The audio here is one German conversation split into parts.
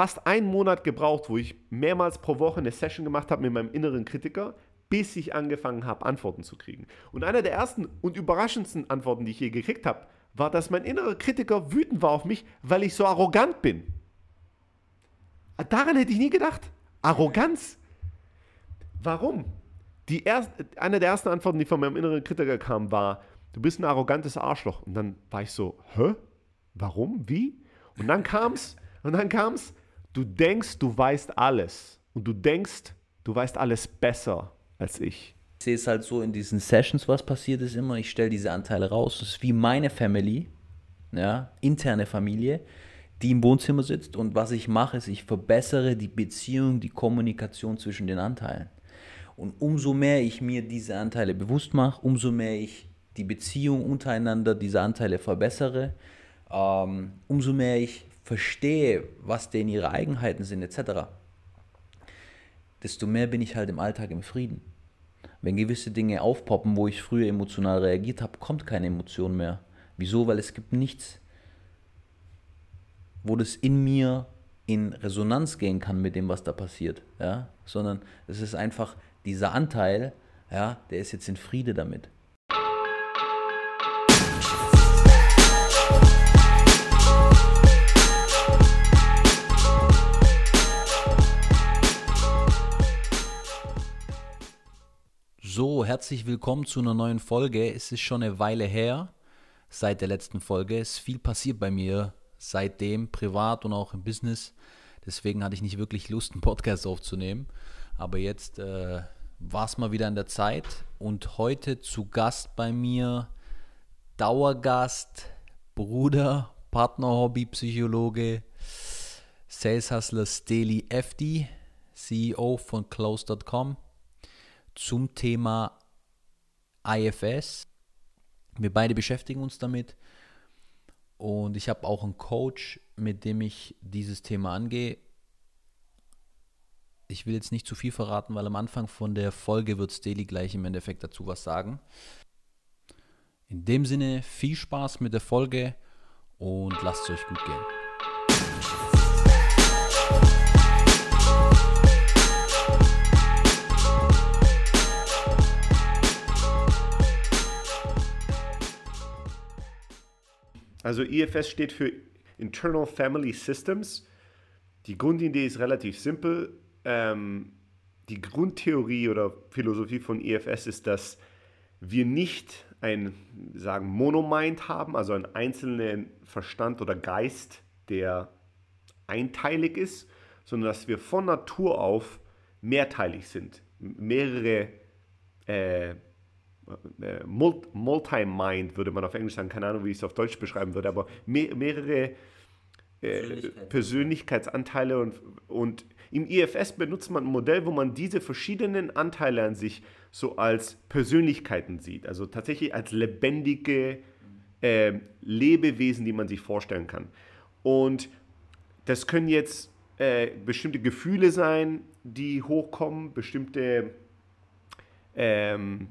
fast einen Monat gebraucht, wo ich mehrmals pro Woche eine Session gemacht habe mit meinem inneren Kritiker, bis ich angefangen habe, Antworten zu kriegen. Und eine der ersten und überraschendsten Antworten, die ich je gekriegt habe, war, dass mein innerer Kritiker wütend war auf mich, weil ich so arrogant bin. Daran hätte ich nie gedacht. Arroganz. Warum? Die erst, eine der ersten Antworten, die von meinem inneren Kritiker kam, war, du bist ein arrogantes Arschloch. Und dann war ich so, hä? Warum? Wie? Und dann kam's, und dann kam's, du denkst, du weißt alles. Und du denkst, du weißt alles besser als ich. Ich sehe es halt so in diesen Sessions, was passiert ist immer. Ich stelle diese Anteile raus. Das ist wie meine Family, ja, interne Familie, die im Wohnzimmer sitzt. Und was ich mache, ist, ich verbessere die Beziehung, die Kommunikation zwischen den Anteilen. Und umso mehr ich mir diese Anteile bewusst mache, umso mehr ich die Beziehung untereinander dieser Anteile verbessere, ähm, umso mehr ich verstehe, was denn ihre Eigenheiten sind, etc., desto mehr bin ich halt im Alltag im Frieden. Wenn gewisse Dinge aufpoppen, wo ich früher emotional reagiert habe, kommt keine Emotion mehr. Wieso? Weil es gibt nichts, wo das in mir in Resonanz gehen kann mit dem, was da passiert. Ja? Sondern es ist einfach dieser Anteil, ja, der ist jetzt in Friede damit. So, herzlich willkommen zu einer neuen Folge. Es ist schon eine Weile her seit der letzten Folge. Es ist viel passiert bei mir seitdem, privat und auch im Business. Deswegen hatte ich nicht wirklich Lust, einen Podcast aufzunehmen. Aber jetzt äh, war es mal wieder an der Zeit. Und heute zu Gast bei mir, Dauergast, Bruder, Partner, Hobby, Psychologe, Sales Hustler Steli FD, CEO von Close.com zum Thema IFS. Wir beide beschäftigen uns damit und ich habe auch einen Coach, mit dem ich dieses Thema angehe. Ich will jetzt nicht zu viel verraten, weil am Anfang von der Folge wird Steli gleich im Endeffekt dazu was sagen. In dem Sinne, viel Spaß mit der Folge und lasst es euch gut gehen. Also IFS steht für Internal Family Systems. Die Grundidee ist relativ simpel. Ähm, die Grundtheorie oder Philosophie von IFS ist, dass wir nicht ein sagen Monomind haben, also einen einzelnen Verstand oder Geist, der einteilig ist, sondern dass wir von Natur auf mehrteilig sind, mehrere äh, äh, Multi-Mind, würde man auf Englisch sagen, keine Ahnung, wie ich es auf Deutsch beschreiben würde, aber me mehrere äh, Persönlichkeitsanteile und, und im IFS benutzt man ein Modell, wo man diese verschiedenen Anteile an sich so als Persönlichkeiten sieht, also tatsächlich als lebendige äh, Lebewesen, die man sich vorstellen kann. Und das können jetzt äh, bestimmte Gefühle sein, die hochkommen, bestimmte ähm,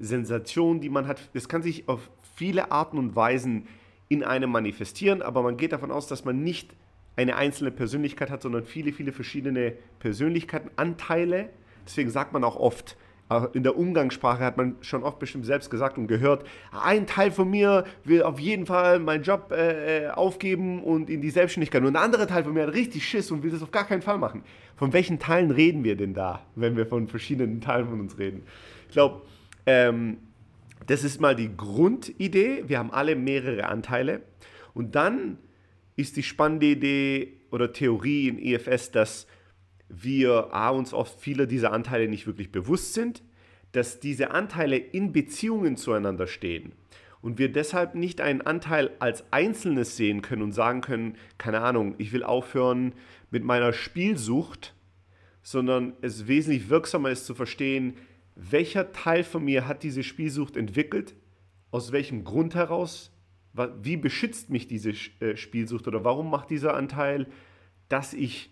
Sensation, die man hat. Das kann sich auf viele Arten und Weisen in einem manifestieren, aber man geht davon aus, dass man nicht eine einzelne Persönlichkeit hat, sondern viele, viele verschiedene Persönlichkeiten, Anteile. Deswegen sagt man auch oft, äh, in der Umgangssprache hat man schon oft bestimmt selbst gesagt und gehört, ein Teil von mir will auf jeden Fall meinen Job äh, äh aufgeben und in die Selbstständigkeit. Und ein anderer Teil von mir hat richtig Schiss und will das auf gar keinen Fall machen. Von welchen Teilen reden wir denn da, wenn wir von verschiedenen Teilen von uns reden? Ich glaube, ähm, das ist mal die Grundidee. Wir haben alle mehrere Anteile. Und dann ist die spannende Idee oder Theorie in EFS, dass wir A, uns oft viele dieser Anteile nicht wirklich bewusst sind, dass diese Anteile in Beziehungen zueinander stehen und wir deshalb nicht einen Anteil als Einzelnes sehen können und sagen können, keine Ahnung, ich will aufhören mit meiner Spielsucht, sondern es wesentlich wirksamer ist zu verstehen, welcher Teil von mir hat diese Spielsucht entwickelt, aus welchem Grund heraus, wie beschützt mich diese äh, Spielsucht oder warum macht dieser Anteil, dass ich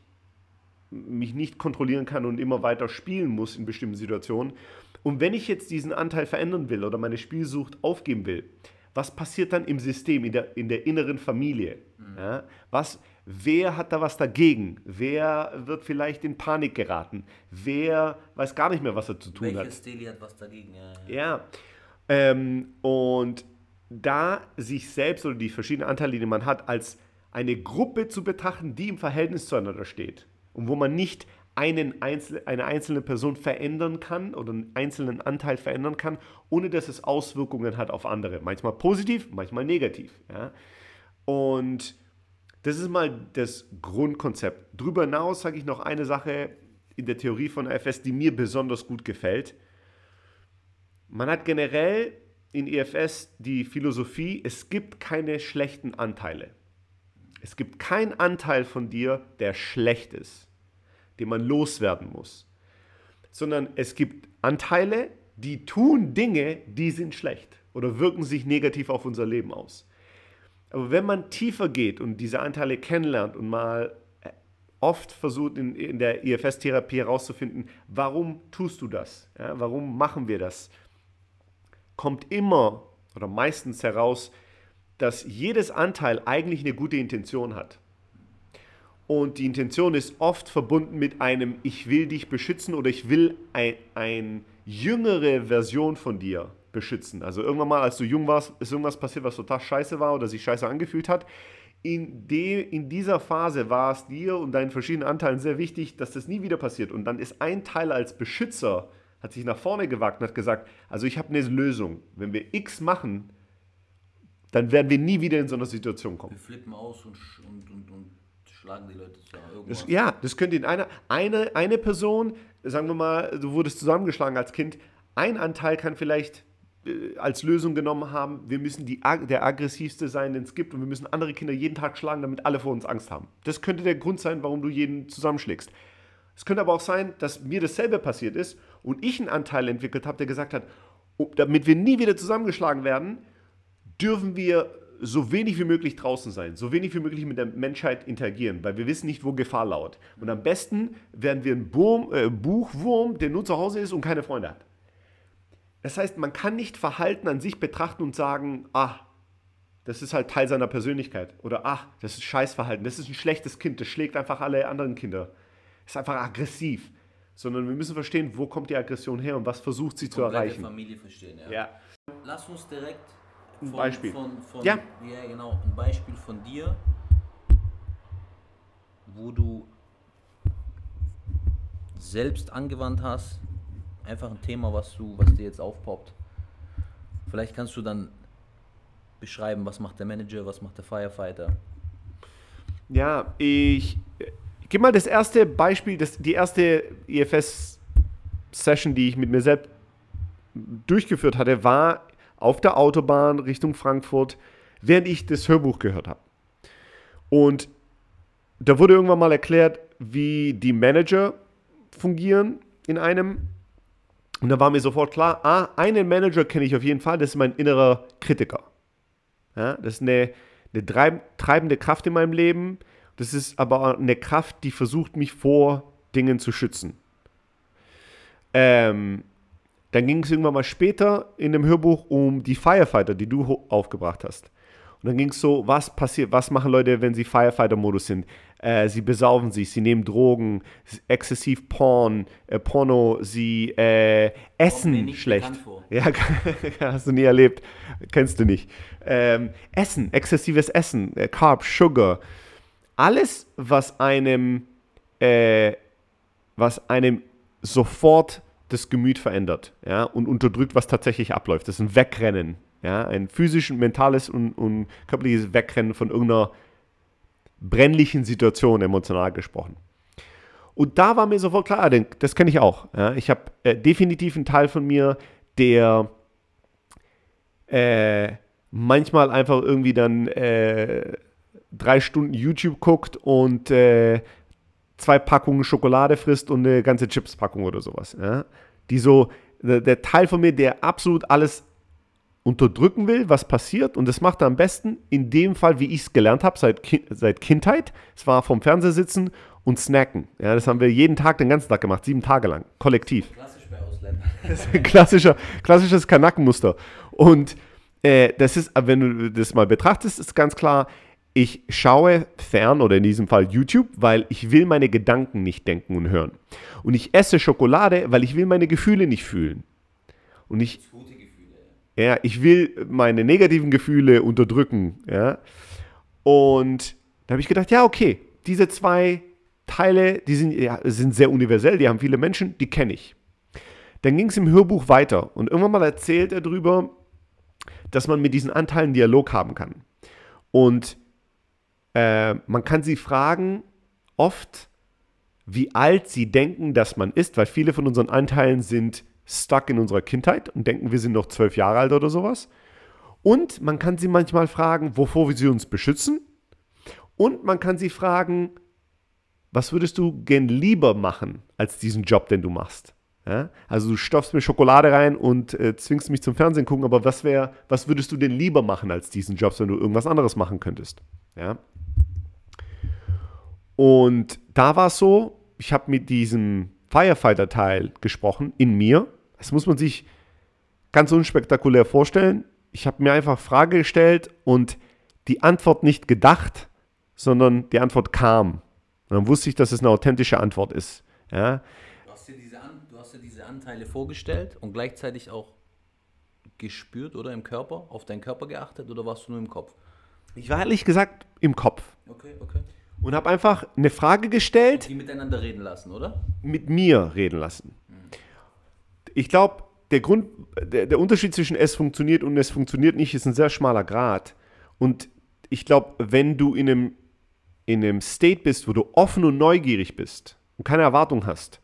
mich nicht kontrollieren kann und immer weiter spielen muss in bestimmten Situationen. Und wenn ich jetzt diesen Anteil verändern will oder meine Spielsucht aufgeben will, was passiert dann im System, in der, in der inneren Familie? Mhm. Ja, was, Wer hat da was dagegen? Wer wird vielleicht in Panik geraten? Wer weiß gar nicht mehr, was er zu tun Welches hat? Steli hat was dagegen? Ja, ja. Ja. Ähm, und da sich selbst oder die verschiedenen Anteile, die man hat, als eine Gruppe zu betrachten, die im Verhältnis zueinander steht und wo man nicht einen Einzel eine einzelne Person verändern kann oder einen einzelnen Anteil verändern kann, ohne dass es Auswirkungen hat auf andere. Manchmal positiv, manchmal negativ. Ja? Und das ist mal das Grundkonzept. Darüber hinaus sage ich noch eine Sache in der Theorie von IFS, die mir besonders gut gefällt. Man hat generell in IFS die Philosophie, es gibt keine schlechten Anteile. Es gibt keinen Anteil von dir, der schlecht ist, den man loswerden muss, sondern es gibt Anteile, die tun Dinge, die sind schlecht oder wirken sich negativ auf unser Leben aus. Aber wenn man tiefer geht und diese Anteile kennenlernt und mal äh, oft versucht in, in der IFS-Therapie herauszufinden, warum tust du das? Ja, warum machen wir das? Kommt immer oder meistens heraus, dass jedes Anteil eigentlich eine gute Intention hat. Und die Intention ist oft verbunden mit einem Ich will dich beschützen oder ich will ein, eine jüngere Version von dir beschützen. Also irgendwann mal, als du jung warst, ist irgendwas passiert, was total scheiße war oder sich scheiße angefühlt hat. In, de, in dieser Phase war es dir und deinen verschiedenen Anteilen sehr wichtig, dass das nie wieder passiert. Und dann ist ein Teil als Beschützer, hat sich nach vorne gewagt und hat gesagt, also ich habe eine Lösung. Wenn wir X machen, dann werden wir nie wieder in so eine Situation kommen. Wir flippen aus und, und, und, und schlagen die Leute zusammen. Das, ja, das könnte in einer, eine, eine Person, sagen wir mal, du wurdest zusammengeschlagen als Kind, ein Anteil kann vielleicht als Lösung genommen haben, wir müssen die, der aggressivste sein, den es gibt und wir müssen andere Kinder jeden Tag schlagen, damit alle vor uns Angst haben. Das könnte der Grund sein, warum du jeden zusammenschlägst. Es könnte aber auch sein, dass mir dasselbe passiert ist und ich einen Anteil entwickelt habe, der gesagt hat, oh, damit wir nie wieder zusammengeschlagen werden, dürfen wir so wenig wie möglich draußen sein, so wenig wie möglich mit der Menschheit interagieren, weil wir wissen nicht, wo Gefahr lauert. Und am besten werden wir ein äh, Buchwurm, der nur zu Hause ist und keine Freunde hat. Das heißt, man kann nicht Verhalten an sich betrachten und sagen, ah, das ist halt Teil seiner Persönlichkeit. Oder ach, das ist Scheißverhalten, das ist ein schlechtes Kind, das schlägt einfach alle anderen Kinder. Das ist einfach aggressiv. Sondern wir müssen verstehen, wo kommt die Aggression her und was versucht sie zu erreichen. Familie verstehen, ja. Ja. Lass uns direkt Ein von, Beispiel. Von, von, Ja. ja, genau. Ein Beispiel von dir, wo du selbst angewandt hast. Einfach ein Thema, was du, was dir jetzt aufpoppt. Vielleicht kannst du dann beschreiben, was macht der Manager, was macht der Firefighter. Ja, ich, ich gebe mal das erste Beispiel, das, die erste EFS-Session, die ich mit mir selbst durchgeführt hatte, war auf der Autobahn Richtung Frankfurt, während ich das Hörbuch gehört habe. Und da wurde irgendwann mal erklärt, wie die Manager fungieren in einem. Und da war mir sofort klar, ah, einen Manager kenne ich auf jeden Fall, das ist mein innerer Kritiker. Ja, das ist eine, eine treib- treibende Kraft in meinem Leben. Das ist aber eine Kraft, die versucht, mich vor Dingen zu schützen. Ähm, dann ging es irgendwann mal später in dem Hörbuch um die Firefighter, die du aufgebracht hast. Und dann ging es so, was passiert, was machen Leute, wenn sie Firefighter-Modus sind? Äh, sie besaufen sich, sie nehmen Drogen, exzessiv Porn, äh, Porno, sie äh, essen nicht schlecht. Ja, hast du nie erlebt, kennst du nicht. Ähm, Essen, exzessives Essen, äh, Carbs, Sugar, alles, was einem, äh, was einem sofort das Gemüt verändert ja, und unterdrückt, was tatsächlich abläuft. Das ist ein Wegrennen, ja, ein physisch, mentales und, und körperliches Wegrennen von irgendeiner brennlichen Situation, emotional gesprochen. Und da war mir sofort klar, ah, das kenne ich auch. Ja. Ich habe äh, definitiv einen Teil von mir, der äh, manchmal einfach irgendwie dann äh, drei Stunden YouTube guckt und äh, zwei Packungen Schokolade frisst und eine ganze Chips-Packung oder sowas. Ja? Die so, der, der Teil von mir, der absolut alles unterdrücken will, was passiert. Und das macht er am besten in dem Fall, wie ich es gelernt habe, seit, Ki seit Kindheit. Es war vom Fernseher sitzen und snacken. Ja, das haben wir jeden Tag, den ganzen Tag gemacht, sieben Tage lang, kollektiv. Klassisch bei Ausländern. Das ist ein klassischer, klassisches Kanackenmuster. Und äh, das ist, wenn du das mal betrachtest, ist ganz klar, ich schaue fern oder in diesem Fall YouTube, weil ich will meine Gedanken nicht denken und hören. Und ich esse Schokolade, weil ich will meine Gefühle nicht fühlen. Und ich, ja, ich will meine negativen Gefühle unterdrücken. Ja. Und da habe ich gedacht, ja, okay, diese zwei Teile, die sind, ja, sind sehr universell, die haben viele Menschen, die kenne ich. Dann ging es im Hörbuch weiter und irgendwann mal erzählt er darüber, dass man mit diesen Anteilen Dialog haben kann. Und äh, man kann sie fragen, oft, wie alt sie denken, dass man ist, weil viele von unseren Anteilen sind stuck in unserer Kindheit und denken, wir sind noch zwölf Jahre alt oder sowas. Und man kann sie manchmal fragen, wovor wir sie uns beschützen. Und man kann sie fragen, was würdest du gern lieber machen als diesen Job, den du machst? Ja? Also du stopfst mir Schokolade rein und äh, zwingst mich zum Fernsehen gucken, aber was wäre, was würdest du denn lieber machen als diesen Job, wenn du irgendwas anderes machen könntest? Ja? Und da war es so, ich habe mit diesem Firefighter-Teil gesprochen in mir. Das muss man sich ganz unspektakulär vorstellen. Ich habe mir einfach Frage gestellt und die Antwort nicht gedacht, sondern die Antwort kam. Und dann wusste ich, dass es eine authentische Antwort ist. Ja? Du, hast dir diese An du hast dir diese Anteile vorgestellt und gleichzeitig auch gespürt oder im Körper, auf deinen Körper geachtet oder warst du nur im Kopf? Ich war ehrlich gesagt im Kopf. Okay, okay. Und habe einfach eine Frage gestellt. Die miteinander reden lassen, oder? Mit mir reden lassen. Ich glaube, der Grund, der, der Unterschied zwischen es funktioniert und es funktioniert nicht, ist ein sehr schmaler Grad. Und ich glaube, wenn du in einem in einem State bist, wo du offen und neugierig bist und keine Erwartung hast,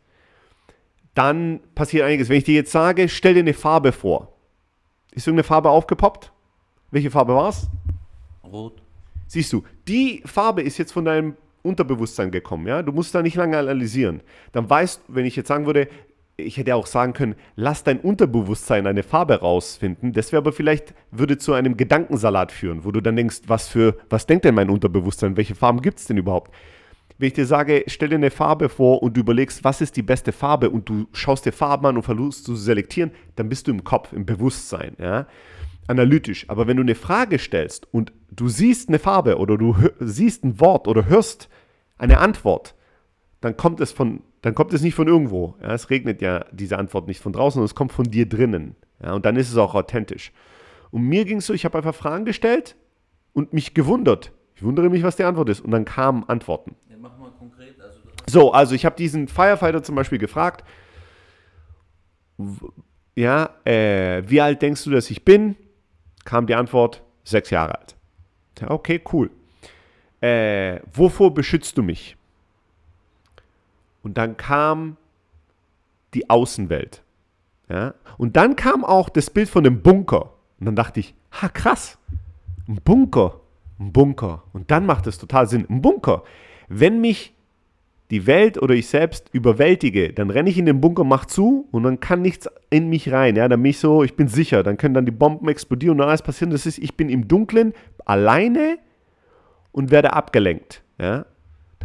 dann passiert einiges. Wenn ich dir jetzt sage, stell dir eine Farbe vor. Ist irgendeine Farbe aufgepoppt? Welche Farbe war es? Rot. Siehst du, die Farbe ist jetzt von deinem Unterbewusstsein gekommen, ja? Du musst da nicht lange analysieren. Dann weißt, wenn ich jetzt sagen würde, ich hätte auch sagen können, lass dein Unterbewusstsein eine Farbe rausfinden. Das wäre aber vielleicht, würde zu einem Gedankensalat führen, wo du dann denkst, was für, was denkt denn mein Unterbewusstsein? Welche Farben gibt es denn überhaupt? Wenn ich dir sage, stell dir eine Farbe vor und du überlegst, was ist die beste Farbe und du schaust dir Farben an und versuchst zu selektieren, dann bist du im Kopf, im Bewusstsein, ja? Analytisch. Aber wenn du eine Frage stellst und du siehst eine Farbe oder du siehst ein Wort oder hörst eine Antwort, dann kommt es von dann kommt es nicht von irgendwo. Ja, es regnet ja diese Antwort nicht von draußen, sondern es kommt von dir drinnen. Ja, und dann ist es auch authentisch. Und mir ging es so, ich habe einfach Fragen gestellt und mich gewundert. Ich wundere mich, was die Antwort ist. Und dann kamen Antworten. Ja, mach mal konkret. Also so, also ich habe diesen Firefighter zum Beispiel gefragt, ja, äh, wie alt denkst du, dass ich bin? Kam die Antwort, sechs Jahre alt. Ja, okay, cool. Äh, wovor beschützt du mich? Und dann kam die Außenwelt. Ja? Und dann kam auch das Bild von dem Bunker. Und dann dachte ich, ha krass, ein Bunker, ein Bunker. Und dann macht es total Sinn, ein Bunker. Wenn mich die Welt oder ich selbst überwältige, dann renne ich in den Bunker, mach zu und dann kann nichts in mich rein. Ja, dann bin ich so, ich bin sicher. Dann können dann die Bomben explodieren und alles passieren. Das ist, ich bin im Dunkeln alleine und werde abgelenkt. Ja,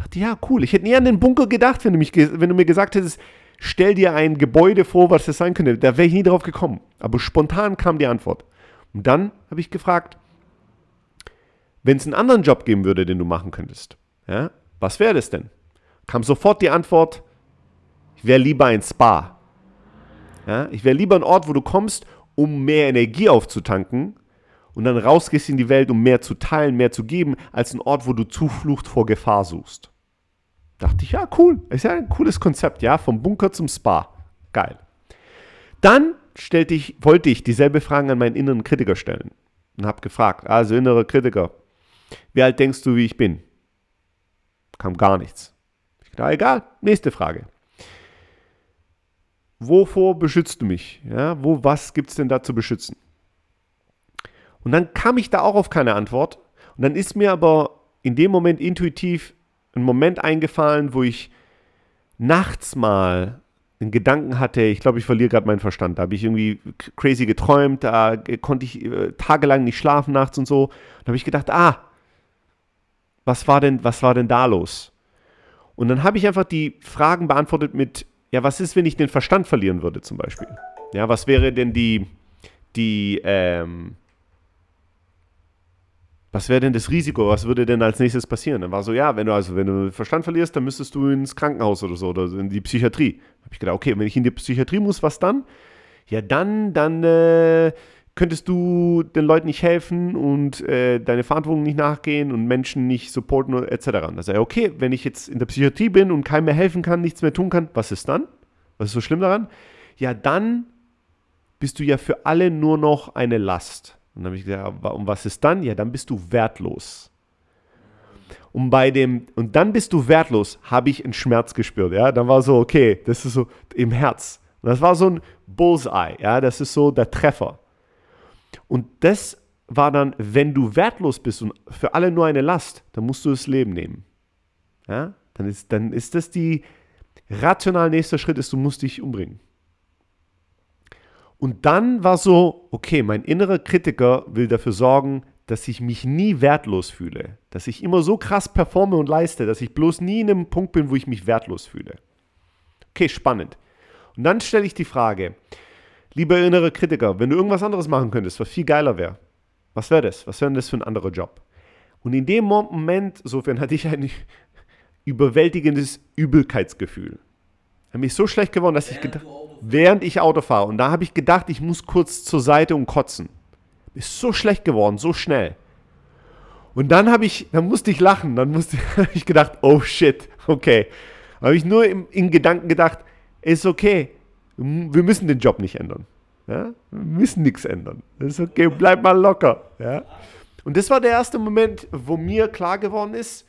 dachte, ja, cool. Ich hätte nie an den Bunker gedacht, wenn du, mich, wenn du mir gesagt hättest, stell dir ein Gebäude vor, was das sein könnte. Da wäre ich nie drauf gekommen. Aber spontan kam die Antwort. Und dann habe ich gefragt, wenn es einen anderen Job geben würde, den du machen könntest, ja, was wäre das denn? Kam sofort die Antwort, ich wäre lieber ein Spa. Ja, ich wäre lieber ein Ort, wo du kommst, um mehr Energie aufzutanken und dann rausgehst in die Welt, um mehr zu teilen, mehr zu geben, als ein Ort, wo du Zuflucht vor Gefahr suchst. Dachte ich, ja, cool. Ist ja ein cooles Konzept, ja, vom Bunker zum Spa. Geil. Dann stellte ich, wollte ich dieselbe Frage an meinen inneren Kritiker stellen und habe gefragt, also innere Kritiker, wie alt denkst du, wie ich bin? Kam gar nichts. Ich dachte, egal, nächste Frage. Wovor beschützt du mich? Ja, wo, was gibt es denn da zu beschützen? Und dann kam ich da auch auf keine Antwort. Und dann ist mir aber in dem Moment intuitiv ein Moment eingefallen, wo ich nachts mal einen Gedanken hatte, ich glaube, ich verliere gerade meinen Verstand. Da habe ich irgendwie crazy geträumt, da konnte ich äh, tagelang nicht schlafen nachts und so. Da habe ich gedacht, ah, was war denn, was war denn da los? Und dann habe ich einfach die Fragen beantwortet mit, ja, was ist, wenn ich den Verstand verlieren würde zum Beispiel? Ja, was wäre denn die, die, ähm, was wäre denn das Risiko? Was würde denn als nächstes passieren? Dann war so, ja, wenn du also, wenn du Verstand verlierst, dann müsstest du ins Krankenhaus oder so oder in die Psychiatrie. Habe ich gedacht, okay, wenn ich in die Psychiatrie muss, was dann? Ja, dann, dann äh, könntest du den Leuten nicht helfen und äh, deine Verantwortung nicht nachgehen und Menschen nicht supporten etc. Da sage ich, okay, wenn ich jetzt in der Psychiatrie bin und keinem mehr helfen kann, nichts mehr tun kann, was ist dann? Was ist so schlimm daran? Ja, dann bist du ja für alle nur noch eine Last. Und dann habe ich gesagt, und was ist dann? Ja, dann bist du wertlos. Und bei dem, und dann bist du wertlos, habe ich einen Schmerz gespürt. Ja, dann war so, okay, das ist so im Herz. Und das war so ein Bullseye, ja, das ist so der Treffer. Und das war dann, wenn du wertlos bist und für alle nur eine Last, dann musst du das Leben nehmen. Ja, dann ist, dann ist das die rational nächster Schritt ist, du musst dich umbringen. Und dann war so, okay, mein innerer Kritiker will dafür sorgen, dass ich mich nie wertlos fühle. Dass ich immer so krass performe und leiste, dass ich bloß nie in einem Punkt bin, wo ich mich wertlos fühle. Okay, spannend. Und dann stelle ich die Frage, lieber innerer Kritiker, wenn du irgendwas anderes machen könntest, was viel geiler wäre, was wäre das? Was wäre denn das für ein anderer Job? Und in dem Moment, sofern hatte ich ein überwältigendes Übelkeitsgefühl. Ich habe mich so schlecht geworden, dass ich gedacht während ich Auto fahre. Und da habe ich gedacht, ich muss kurz zur Seite und kotzen. Ist so schlecht geworden, so schnell. Und dann habe ich, dann musste ich lachen. Dann musste habe ich gedacht, oh shit, okay. Habe ich nur im, in Gedanken gedacht, ist okay. Wir müssen den Job nicht ändern. Ja? Wir müssen nichts ändern. Ist okay, bleib mal locker. Ja? Und das war der erste Moment, wo mir klar geworden ist,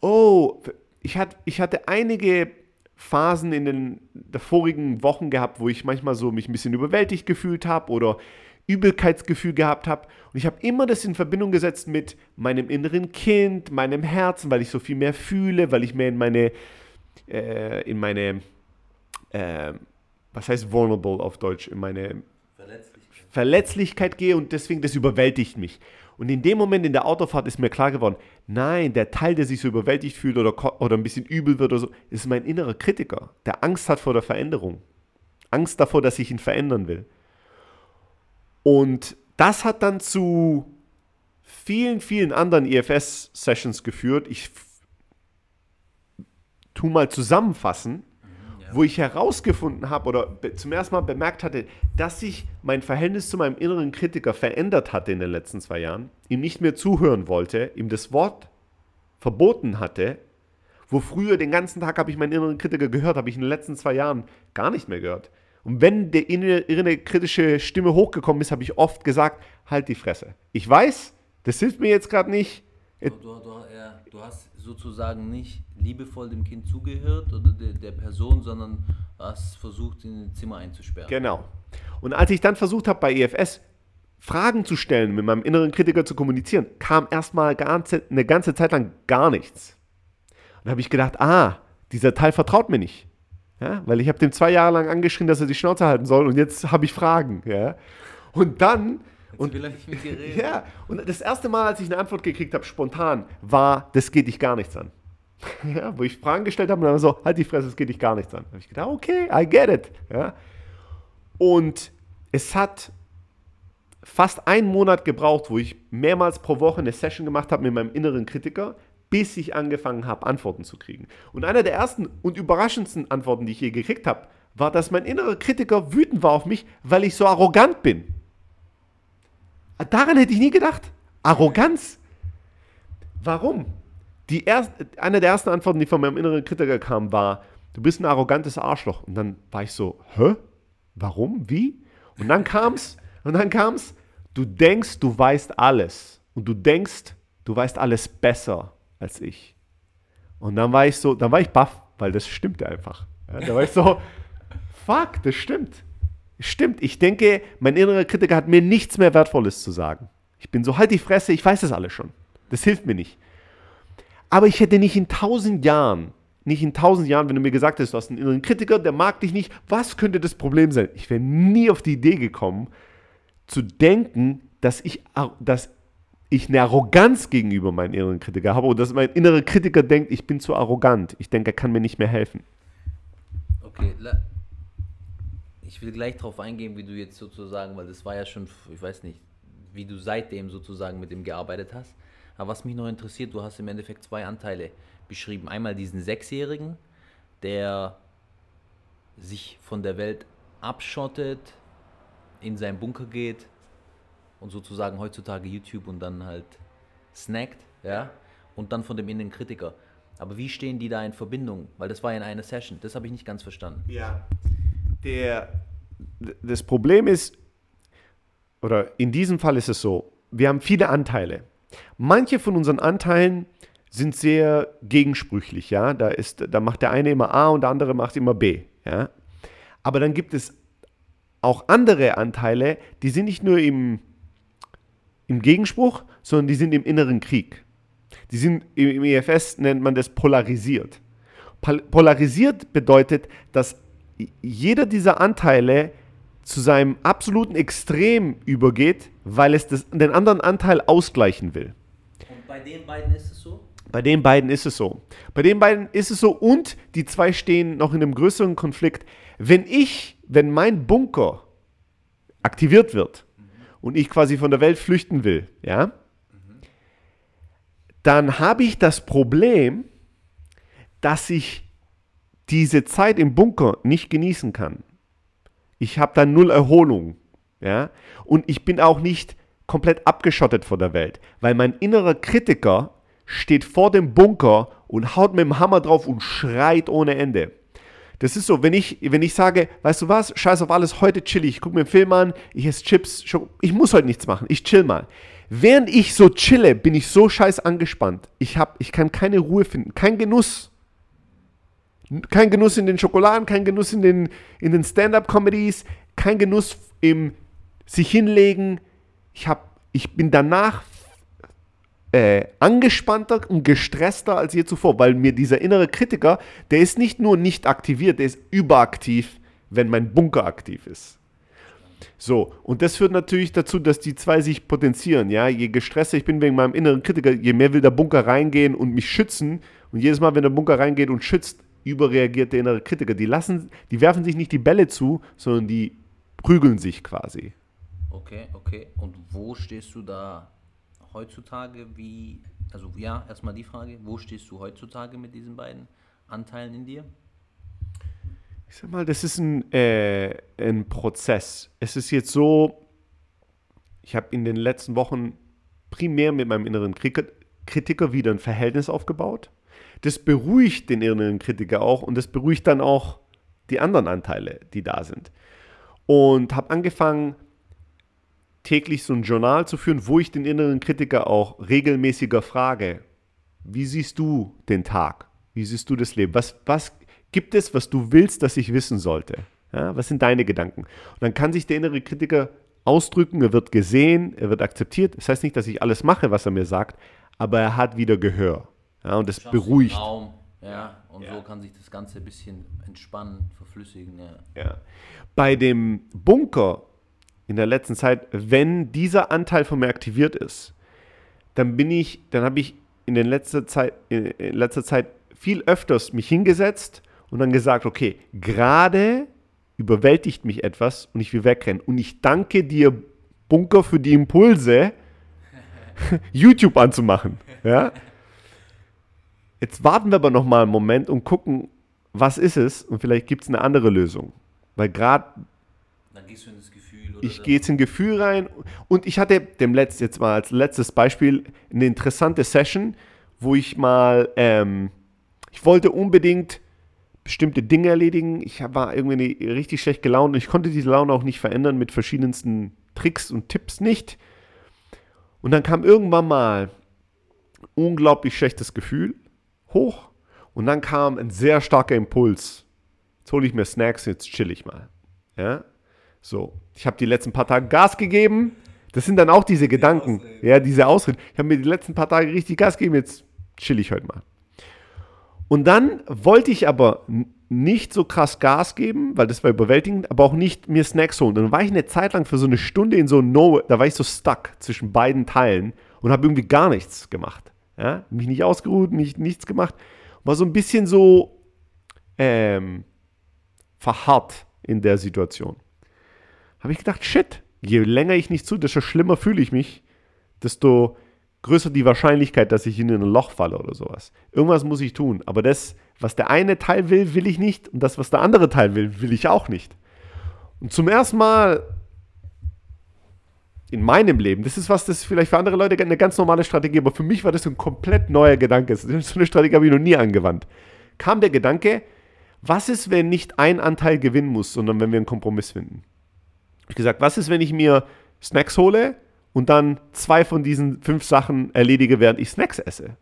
oh, ich, hat, ich hatte einige Phasen in den vorigen Wochen gehabt, wo ich manchmal so mich ein bisschen überwältigt gefühlt habe oder Übelkeitsgefühl gehabt habe. Und ich habe immer das in Verbindung gesetzt mit meinem inneren Kind, meinem Herzen, weil ich so viel mehr fühle, weil ich mehr in meine, äh, in meine, äh, was heißt vulnerable auf Deutsch, in meine Verletzlichkeit. Verletzlichkeit gehe und deswegen das überwältigt mich. Und in dem Moment in der Autofahrt ist mir klar geworden, nein, der Teil, der sich so überwältigt fühlt oder, oder ein bisschen übel wird oder so, ist mein innerer Kritiker, der Angst hat vor der Veränderung. Angst davor, dass ich ihn verändern will. Und das hat dann zu vielen, vielen anderen EFS-Sessions geführt. Ich tu mal zusammenfassen wo ich herausgefunden habe oder zum ersten Mal bemerkt hatte, dass sich mein Verhältnis zu meinem inneren Kritiker verändert hatte in den letzten zwei Jahren, ihm nicht mehr zuhören wollte, ihm das Wort verboten hatte, wo früher den ganzen Tag habe ich meinen inneren Kritiker gehört, habe ich in den letzten zwei Jahren gar nicht mehr gehört. Und wenn die innere kritische Stimme hochgekommen ist, habe ich oft gesagt, halt die Fresse. Ich weiß, das hilft mir jetzt gerade nicht. Du, du, du, ja, du hast sozusagen nicht liebevoll dem Kind zugehört oder der, der Person, sondern hast versucht, in ein Zimmer einzusperren. Genau. Und als ich dann versucht habe, bei EFS Fragen zu stellen, mit meinem inneren Kritiker zu kommunizieren, kam erstmal eine ganze Zeit lang gar nichts. Und habe ich gedacht, ah, dieser Teil vertraut mir nicht. Ja, weil ich habe dem zwei Jahre lang angeschrien, dass er die Schnauze halten soll und jetzt habe ich Fragen. Ja. Und dann und, will nicht mit dir reden. Ja, und das erste Mal, als ich eine Antwort gekriegt habe, spontan, war, das geht dich gar nichts an. Ja, wo ich Fragen gestellt habe und dann so, halt die Fresse, das geht dich gar nichts an. Da habe ich gedacht, okay, I get it. Ja. Und es hat fast einen Monat gebraucht, wo ich mehrmals pro Woche eine Session gemacht habe mit meinem inneren Kritiker, bis ich angefangen habe, Antworten zu kriegen. Und einer der ersten und überraschendsten Antworten, die ich je gekriegt habe, war, dass mein innerer Kritiker wütend war auf mich, weil ich so arrogant bin. Daran hätte ich nie gedacht. Arroganz. Warum? Die erst, eine der ersten Antworten, die von meinem inneren Kritiker kam, war, du bist ein arrogantes Arschloch. Und dann war ich so, hä? Warum? Wie? Und dann kam's, und dann kam's, du denkst, du weißt alles. Und du denkst, du weißt alles besser als ich. Und dann war ich so, dann war ich baff, weil das stimmte einfach. Ja, da war ich so, fuck, das stimmt. Stimmt, ich denke, mein innerer Kritiker hat mir nichts mehr Wertvolles zu sagen. Ich bin so, halt die Fresse, ich weiß das alles schon. Das hilft mir nicht. Aber ich hätte nicht in tausend Jahren, nicht in tausend Jahren, wenn du mir gesagt hättest, du hast einen inneren Kritiker, der mag dich nicht, was könnte das Problem sein? Ich wäre nie auf die Idee gekommen, zu denken, dass ich, dass ich eine Arroganz gegenüber meinem inneren Kritiker habe oder dass mein innerer Kritiker denkt, ich bin zu arrogant. Ich denke, er kann mir nicht mehr helfen. Okay, ich will gleich darauf eingehen, wie du jetzt sozusagen, weil das war ja schon, ich weiß nicht, wie du seitdem sozusagen mit dem gearbeitet hast. Aber was mich noch interessiert, du hast im Endeffekt zwei Anteile beschrieben. Einmal diesen Sechsjährigen, der sich von der Welt abschottet, in seinen Bunker geht und sozusagen heutzutage YouTube und dann halt snackt, ja, und dann von dem inneren Kritiker. Aber wie stehen die da in Verbindung? Weil das war ja in einer Session. Das habe ich nicht ganz verstanden. Ja. Der, das Problem ist, oder in diesem Fall ist es so, wir haben viele Anteile. Manche von unseren Anteilen sind sehr gegensprüchlich, ja. Da, ist, da macht der eine immer A und der andere macht immer B, ja. Aber dann gibt es auch andere Anteile, die sind nicht nur im, im Gegenspruch, sondern die sind im inneren Krieg. Die sind im EFS nennt man das polarisiert. Polarisiert bedeutet, dass jeder dieser Anteile zu seinem absoluten Extrem übergeht, weil es das, den anderen Anteil ausgleichen will. Und bei den beiden ist es so? Bei den beiden ist es so. Bei den beiden ist es so und die zwei stehen noch in einem größeren Konflikt. Wenn ich, wenn mein Bunker aktiviert wird mhm. und ich quasi von der Welt flüchten will, ja, mhm. dann habe ich das Problem, dass ich diese Zeit im Bunker nicht genießen kann. Ich habe da null Erholung. Ja? Und ich bin auch nicht komplett abgeschottet von der Welt, weil mein innerer Kritiker steht vor dem Bunker und haut mit dem Hammer drauf und schreit ohne Ende. Das ist so, wenn ich, wenn ich sage, weißt du was, scheiß auf alles, heute chill ich, guck mir einen Film an, ich esse Chips, ich muss heute nichts machen, ich chill mal. Während ich so chille, bin ich so scheiß angespannt. Ich, hab, ich kann keine Ruhe finden, kein Genuss. Kein Genuss in den Schokoladen, kein Genuss in den, in den Stand-up-Comedies, kein Genuss im sich hinlegen. Ich, hab, ich bin danach äh, angespannter und gestresster als je zuvor, weil mir dieser innere Kritiker, der ist nicht nur nicht aktiviert, der ist überaktiv, wenn mein Bunker aktiv ist. So, und das führt natürlich dazu, dass die zwei sich potenzieren. Ja, je gestresster ich bin wegen meinem inneren Kritiker, je mehr will der Bunker reingehen und mich schützen. Und jedes Mal, wenn der Bunker reingeht und schützt, überreagiert der innere Kritiker. Die lassen, die werfen sich nicht die Bälle zu, sondern die prügeln sich quasi. Okay, okay. Und wo stehst du da heutzutage? Wie, also ja, erstmal die Frage, wo stehst du heutzutage mit diesen beiden Anteilen in dir? Ich sag mal, das ist ein, äh, ein Prozess. Es ist jetzt so, ich habe in den letzten Wochen primär mit meinem inneren Kritiker wieder ein Verhältnis aufgebaut das beruhigt den inneren Kritiker auch und das beruhigt dann auch die anderen Anteile, die da sind. Und habe angefangen, täglich so ein Journal zu führen, wo ich den inneren Kritiker auch regelmäßiger frage, wie siehst du den Tag? Wie siehst du das Leben? Was, was gibt es, was du willst, dass ich wissen sollte? Ja, was sind deine Gedanken? Und dann kann sich der innere Kritiker ausdrücken, er wird gesehen, er wird akzeptiert. Das heißt nicht, dass ich alles mache, was er mir sagt, aber er hat wieder Gehör. Ja, und das beruhigt. Raum, ja, und ja. so kann sich das Ganze ein bisschen entspannen, verflüssigen. Ja. ja. Bei dem Bunker in der letzten Zeit, wenn dieser Anteil von mir aktiviert ist, dann bin ich, dann habe ich in, der letzter Zeit, in letzter Zeit viel öfters mich hingesetzt und dann gesagt, okay, gerade überwältigt mich etwas und ich will wegrennen. Und ich danke dir, Bunker, für die Impulse, YouTube anzumachen. Ja? Jetzt warten wir aber noch mal einen Moment und gucken, was ist es und vielleicht gibt es eine andere Lösung. Weil gerade dann gehst du in das Gefühl. ich gehe jetzt in Gefühl rein und ich hatte dem Letzt, jetzt mal als letztes Beispiel eine interessante Session, wo ich mal, ähm, ich wollte unbedingt bestimmte Dinge erledigen. Ich war irgendwie richtig schlecht gelaunt und ich konnte diese Laune auch nicht verändern mit verschiedensten Tricks und Tipps nicht. Und dann kam irgendwann mal unglaublich schlechtes Gefühl hoch und dann kam ein sehr starker Impuls. Jetzt hole ich mir Snacks, jetzt chill ich mal. Ja, so. Ich habe die letzten paar Tage Gas gegeben. Das sind dann auch diese Gedanken. Die ja, diese Ausreden. Ich habe mir die letzten paar Tage richtig Gas gegeben, jetzt chill ich heute mal. Und dann wollte ich aber nicht so krass Gas geben, weil das war überwältigend, aber auch nicht mir Snacks holen. Dann war ich eine Zeit lang für so eine Stunde in so No, da war ich so stuck zwischen beiden Teilen und habe irgendwie gar nichts gemacht. Ja? Mich nicht ausgeruht, nicht, nichts gemacht. War so ein bisschen so ähm, verharrt in der Situation. Habe ich gedacht, shit, je länger ich nicht zu, desto schlimmer fühle ich mich, desto größer die Wahrscheinlichkeit, dass ich in ein Loch falle oder sowas. Irgendwas muss ich tun. Aber das, was der eine Teil will, will ich nicht. Und das, was der andere Teil will, will ich auch nicht. Und zum ersten Mal in meinem Leben, das ist was, das ist vielleicht für andere Leute eine ganz normale Strategie, aber für mich war das ein komplett neuer Gedanke. So eine Strategie habe ich noch nie angewandt. Kam der Gedanke, was ist, wenn nicht ein Anteil gewinnen muss, sondern wenn wir einen Kompromiss finden? Ich habe gesagt, was ist, wenn ich mir Snacks hole und dann zwei von diesen fünf Sachen erledige, während ich Snacks esse?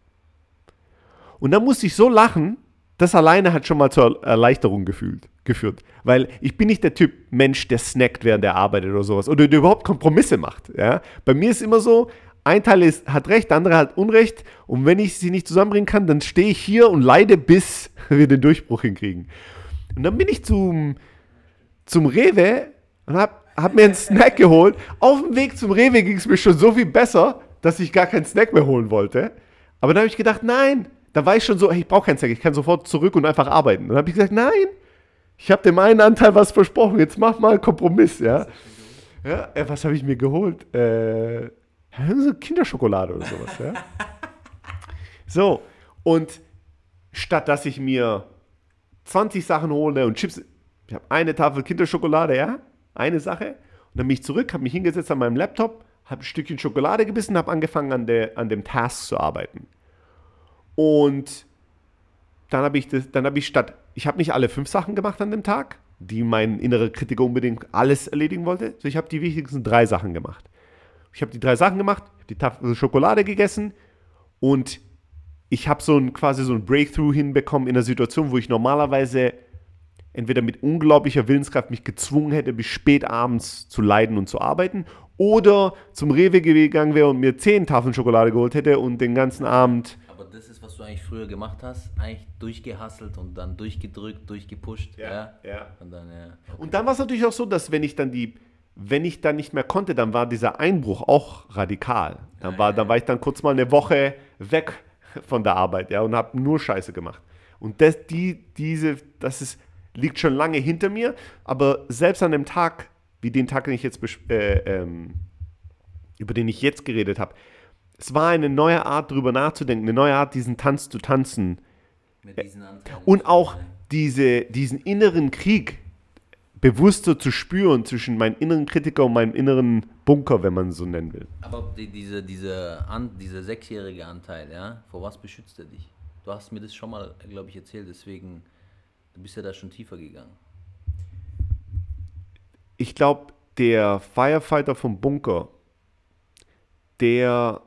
Und dann musste ich so lachen, das alleine hat schon mal zur Erleichterung gefühlt, geführt. Weil ich bin nicht der Typ Mensch, der snackt, während er arbeitet oder sowas. Oder der überhaupt Kompromisse macht. Ja? Bei mir ist immer so, ein Teil ist, hat Recht, der andere hat Unrecht. Und wenn ich sie nicht zusammenbringen kann, dann stehe ich hier und leide, bis wir den Durchbruch hinkriegen. Und dann bin ich zum, zum Rewe und habe hab mir einen Snack geholt. Auf dem Weg zum Rewe ging es mir schon so viel besser, dass ich gar keinen Snack mehr holen wollte. Aber dann habe ich gedacht, nein, da war ich schon so, ich brauche keinen Snack, ich kann sofort zurück und einfach arbeiten. Und dann habe ich gesagt, nein, ich habe dem einen Anteil was versprochen, jetzt mach mal einen Kompromiss, ja. Ja, äh, was habe ich mir geholt? Äh, Kinderschokolade oder sowas, ja. So, und statt dass ich mir 20 Sachen hole und Chips, ich habe eine Tafel Kinderschokolade, ja, eine Sache, und dann bin ich zurück, habe mich hingesetzt an meinem Laptop, habe ein Stückchen Schokolade gebissen, habe angefangen an, der, an dem Task zu arbeiten. Und dann habe ich, das, dann habe ich statt, ich habe nicht alle fünf Sachen gemacht an dem Tag, die mein innerer Kritiker unbedingt alles erledigen wollte. So, ich habe die wichtigsten drei Sachen gemacht. Ich habe die drei Sachen gemacht, die Tafel Schokolade gegessen und ich habe so ein, quasi so ein Breakthrough hinbekommen in einer Situation, wo ich normalerweise entweder mit unglaublicher Willenskraft mich gezwungen hätte, bis spät abends zu leiden und zu arbeiten oder zum Rewe gegangen wäre und mir zehn Tafeln Schokolade geholt hätte und den ganzen Abend. Was du eigentlich früher gemacht hast, eigentlich durchgehasselt und dann durchgedrückt, durchgepusht. Ja, ja. ja. Und dann, ja. Okay. Und dann war es natürlich auch so, dass wenn ich dann die, wenn ich dann nicht mehr konnte, dann war dieser Einbruch auch radikal. Dann, ja, war, dann war ich dann kurz mal eine Woche weg von der Arbeit, ja, und habe nur Scheiße gemacht. Und das, die, diese, das ist, liegt schon lange hinter mir, aber selbst an dem Tag, wie den Tag, den ich jetzt, äh, ähm, über den ich jetzt geredet habe, es war eine neue Art, darüber nachzudenken, eine neue Art, diesen Tanz zu tanzen. Und auch diese, diesen inneren Krieg bewusster zu spüren zwischen meinem inneren Kritiker und meinem inneren Bunker, wenn man es so nennen will. Aber die, diese, diese an, dieser sechsjährige Anteil, ja, vor was beschützt er dich? Du hast mir das schon mal, glaube ich, erzählt, deswegen, du bist ja da schon tiefer gegangen. Ich glaube, der Firefighter vom Bunker, der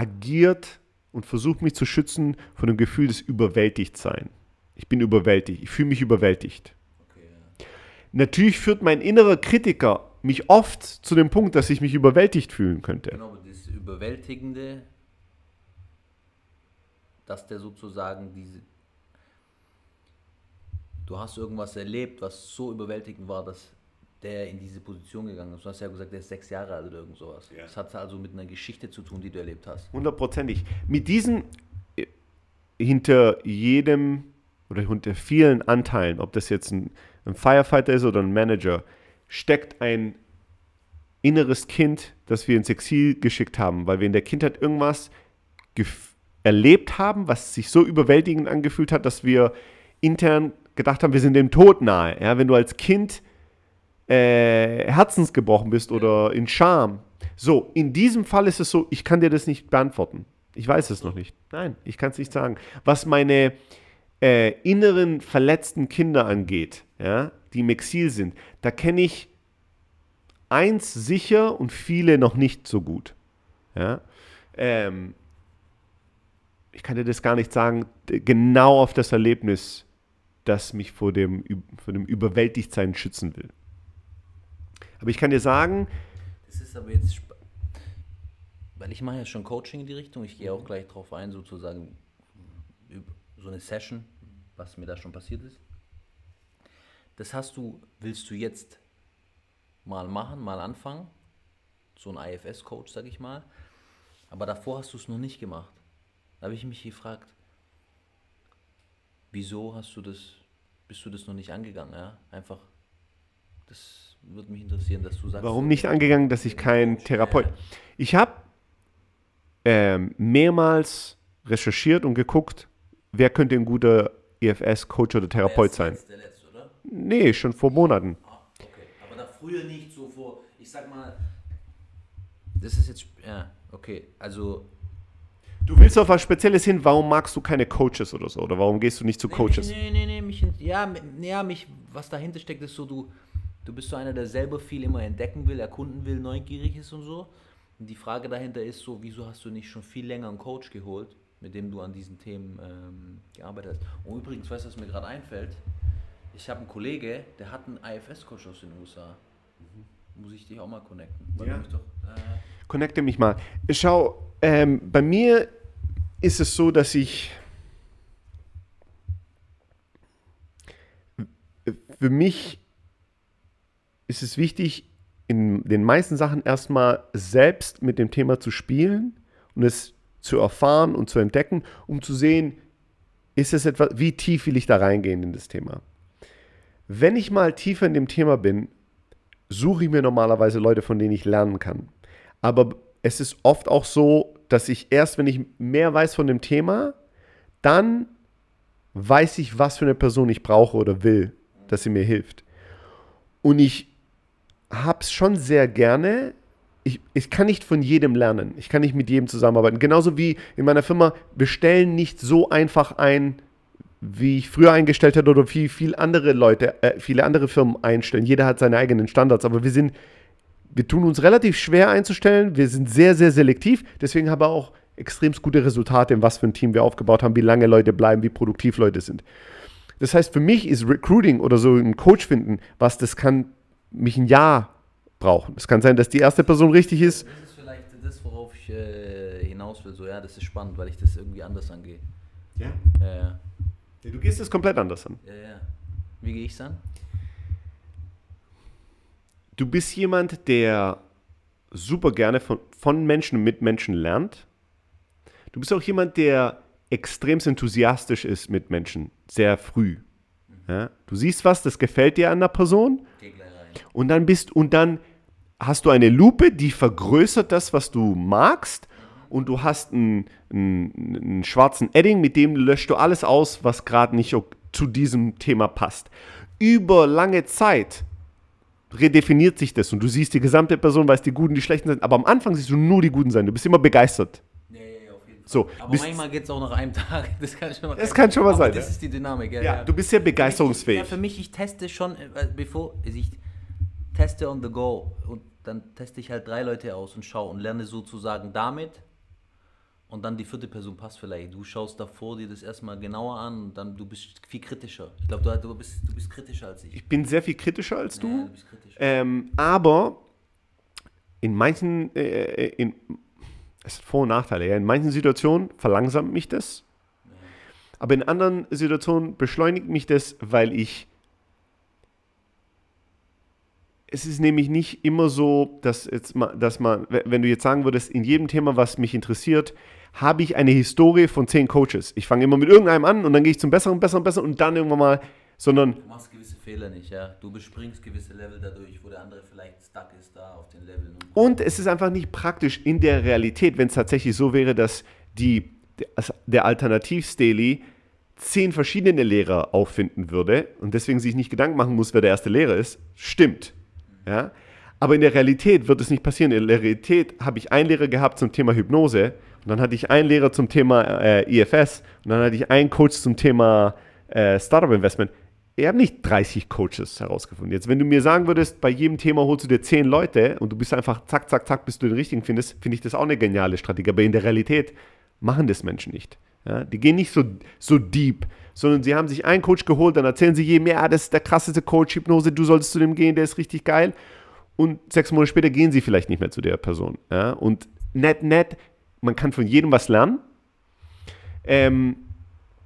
agiert und versucht mich zu schützen von dem Gefühl des Überwältigtsein. Ich bin überwältigt, ich fühle mich überwältigt. Okay. Natürlich führt mein innerer Kritiker mich oft zu dem Punkt, dass ich mich überwältigt fühlen könnte. Genau, das Überwältigende, dass der sozusagen diese. Du hast irgendwas erlebt, was so überwältigend war, dass der in diese Position gegangen ist. Du hast ja gesagt, der ist sechs Jahre alt oder irgend sowas. Ja. Das hat also mit einer Geschichte zu tun, die du erlebt hast. Hundertprozentig. Mit diesen, äh, hinter jedem oder hinter vielen Anteilen, ob das jetzt ein, ein Firefighter ist oder ein Manager, steckt ein inneres Kind, das wir ins Exil geschickt haben, weil wir in der Kindheit irgendwas erlebt haben, was sich so überwältigend angefühlt hat, dass wir intern gedacht haben, wir sind dem Tod nahe. Ja, wenn du als Kind äh, herzensgebrochen bist oder in Scham. So, in diesem Fall ist es so, ich kann dir das nicht beantworten. Ich weiß es noch nicht. Nein, ich kann es nicht sagen. Was meine äh, inneren verletzten Kinder angeht, ja, die im Exil sind, da kenne ich eins sicher und viele noch nicht so gut. Ja? Ähm, ich kann dir das gar nicht sagen, genau auf das Erlebnis, das mich vor dem, vor dem Überwältigtsein schützen will. Aber ich kann dir sagen. Das ist aber jetzt. Weil ich mache ja schon Coaching in die Richtung. Ich gehe auch gleich drauf ein, sozusagen, so eine Session, was mir da schon passiert ist. Das hast du, willst du jetzt mal machen, mal anfangen. So ein IFS-Coach, sag ich mal. Aber davor hast du es noch nicht gemacht. Da habe ich mich gefragt, wieso hast du das, bist du das noch nicht angegangen? Ja? Einfach Das würde mich interessieren, dass du sagst. Warum nicht angegangen, dass ich kein Therapeut. Ich habe ähm, mehrmals recherchiert und geguckt, wer könnte ein guter EFS-Coach oder Therapeut sein. Der letzte, oder? Nee, schon vor Monaten. Ah, okay. Aber da früher nicht so vor, ich sag mal, das ist jetzt, ja, okay, also. Du willst auf was Spezielles hin, warum magst du keine Coaches oder so? Oder warum gehst du nicht zu Coaches? Nee, nee, nee, mich, ja, ja, mich, was dahinter steckt, ist so, du, du bist so einer, der selber viel immer entdecken will, erkunden will, neugierig ist und so. Und die Frage dahinter ist so, wieso hast du nicht schon viel länger einen Coach geholt, mit dem du an diesen Themen ähm, gearbeitet hast? Und übrigens, weißt du, was mir gerade einfällt? Ich habe einen Kollege, der hat einen IFS-Coach aus den USA. Muss ich dich auch mal connecten? Weil Ja. doch, äh, Connecte mich mal. Schau, ähm, bei mir ist es so, dass ich für mich ist es wichtig, in den meisten Sachen erstmal selbst mit dem Thema zu spielen und es zu erfahren und zu entdecken, um zu sehen, ist es etwas, wie tief will ich da reingehen in das Thema. Wenn ich mal tiefer in dem Thema bin, suche ich mir normalerweise Leute, von denen ich lernen kann. Aber es ist oft auch so, dass ich erst, wenn ich mehr weiß von dem Thema, dann weiß ich, was für eine Person ich brauche oder will, dass sie mir hilft. Und ich habe es schon sehr gerne. Ich, ich kann nicht von jedem lernen. Ich kann nicht mit jedem zusammenarbeiten. Genauso wie in meiner Firma, wir stellen nicht so einfach ein, wie ich früher eingestellt hätte oder wie viele andere Leute, äh, viele andere Firmen einstellen. Jeder hat seine eigenen Standards, aber wir sind, wir tun uns relativ schwer einzustellen. Wir sind sehr, sehr selektiv. Deswegen haben wir auch extrem gute Resultate, in was für ein Team wir aufgebaut haben, wie lange Leute bleiben, wie produktiv Leute sind. Das heißt, für mich ist Recruiting oder so ein Coach finden, was das kann mich ein Jahr brauchen. Es kann sein, dass die erste Person richtig ist. Das ist vielleicht das, worauf ich äh, hinaus will. So, ja, das ist spannend, weil ich das irgendwie anders angehe. Ja. Ja, ja. Du gehst es komplett anders an. ja, ja. Wie gehe ich an? Du bist jemand, der super gerne von, von Menschen und mit Menschen lernt. Du bist auch jemand, der extrem enthusiastisch ist mit Menschen, sehr früh. Ja? Du siehst was, das gefällt dir an der Person Geh gleich. Und dann bist und dann hast du eine Lupe, die vergrößert das, was du magst und du hast einen, einen, einen schwarzen Edding, mit dem löscht du alles aus, was gerade nicht zu diesem Thema passt. Über lange Zeit redefiniert sich das und du siehst die gesamte Person, weißt die Guten, die Schlechten sind, aber am Anfang siehst du nur die Guten sein. Du bist immer begeistert. Ja, ja, ja, auf jeden Fall. So, Aber manchmal geht es auch nach einem Tag. Das kann schon, nach Das kann schon mal sein, Das ja. ist die Dynamik, ja. Ja, du bist sehr begeisterungsfähig. Ja, für mich, ich teste schon, äh, bevor ich teste on the go und dann teste ich halt drei Leute aus und schaue und lerne sozusagen damit und dann die vierte Person passt vielleicht. Du schaust davor dir das erstmal genauer an und dann du bist viel kritischer. Ich glaube, du, du, bist, du bist kritischer als ich. Ich bin sehr viel kritischer als du. Ja, du bist kritischer. Ähm, aber in manchen, äh, in, es hat Vor- und Nachteile. Ja. In manchen Situationen verlangsamt mich das. Aber in anderen Situationen beschleunigt mich das, weil ich. Es ist nämlich nicht immer so, dass, jetzt mal, dass man, wenn du jetzt sagen würdest, in jedem Thema, was mich interessiert, habe ich eine Historie von zehn Coaches. Ich fange immer mit irgendeinem an und dann gehe ich zum Besseren, Besseren, Besseren und dann irgendwann mal, sondern Du machst gewisse Fehler nicht, ja. Du bespringst gewisse Level dadurch, wo der andere vielleicht stuck ist da auf den Leveln. Und Und es ist einfach nicht praktisch in der Realität, wenn es tatsächlich so wäre, dass die, der Alternativ-Steli zehn verschiedene Lehrer auffinden würde und deswegen sich nicht Gedanken machen muss, wer der erste Lehrer ist. Stimmt. Ja? Aber in der Realität wird es nicht passieren. In der Realität habe ich einen Lehrer gehabt zum Thema Hypnose und dann hatte ich einen Lehrer zum Thema äh, IFS und dann hatte ich einen Coach zum Thema äh, Startup Investment. Ich habe nicht 30 Coaches herausgefunden. Jetzt, wenn du mir sagen würdest, bei jedem Thema holst du dir 10 Leute und du bist einfach zack, zack, zack, bis du den richtigen findest, finde ich das auch eine geniale Strategie. Aber in der Realität machen das Menschen nicht. Ja? Die gehen nicht so, so deep, sondern sie haben sich einen Coach geholt, dann erzählen sie jedem, ja, das ist der krasseste Coach, Hypnose, du solltest zu dem gehen, der ist richtig geil. Und sechs Monate später gehen sie vielleicht nicht mehr zu der Person. Ja? Und nett, nett, man kann von jedem was lernen. Ähm,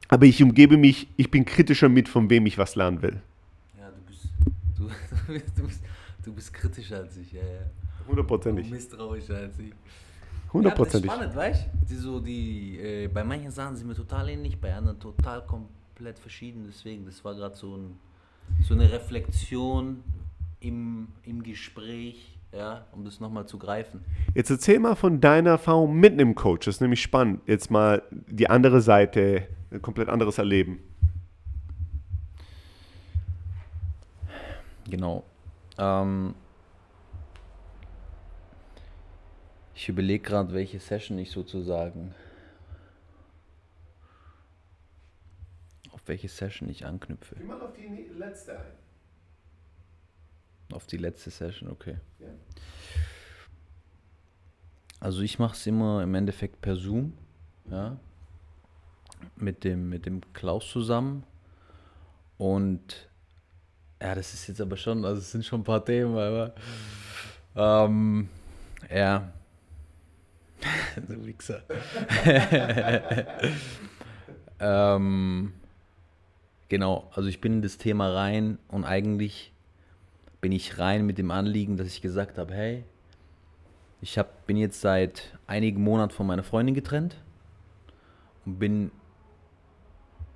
aber ich umgebe mich, ich bin kritischer mit, von wem ich was lernen will. ja, du bist, du, du, bist, du, bist, kritischer als ich, ja, ja. Hundertprozentig. Misstrauischer als ich. Hundertprozentig. Ja, das ist spannend, weißt du? So die, äh, bei manchen Sachen sind wir total ähnlich, bei anderen total komplett verschieden. Deswegen, das war gerade so, ein, so eine Reflexion im, im Gespräch, ja, um das nochmal zu greifen. Jetzt erzähl mal von deiner Erfahrung mit einem Coach. Das ist nämlich spannend. Jetzt mal die andere Seite, ein komplett anderes Erleben. Genau. Ähm, ich überlege gerade, welche Session ich sozusagen auf welche Session ich anknüpfe. Geh mal auf die letzte ein. Auf die letzte Session, okay. Ja. Also ich mache es immer im Endeffekt per Zoom, ja, mit dem, mit dem Klaus zusammen. Und ja, das ist jetzt aber schon, also es sind schon ein paar Themen, aber ähm, ja. du Wichser. ähm, genau, also ich bin in das Thema rein und eigentlich bin ich rein mit dem Anliegen, dass ich gesagt habe, hey, ich hab, bin jetzt seit einigen Monaten von meiner Freundin getrennt und bin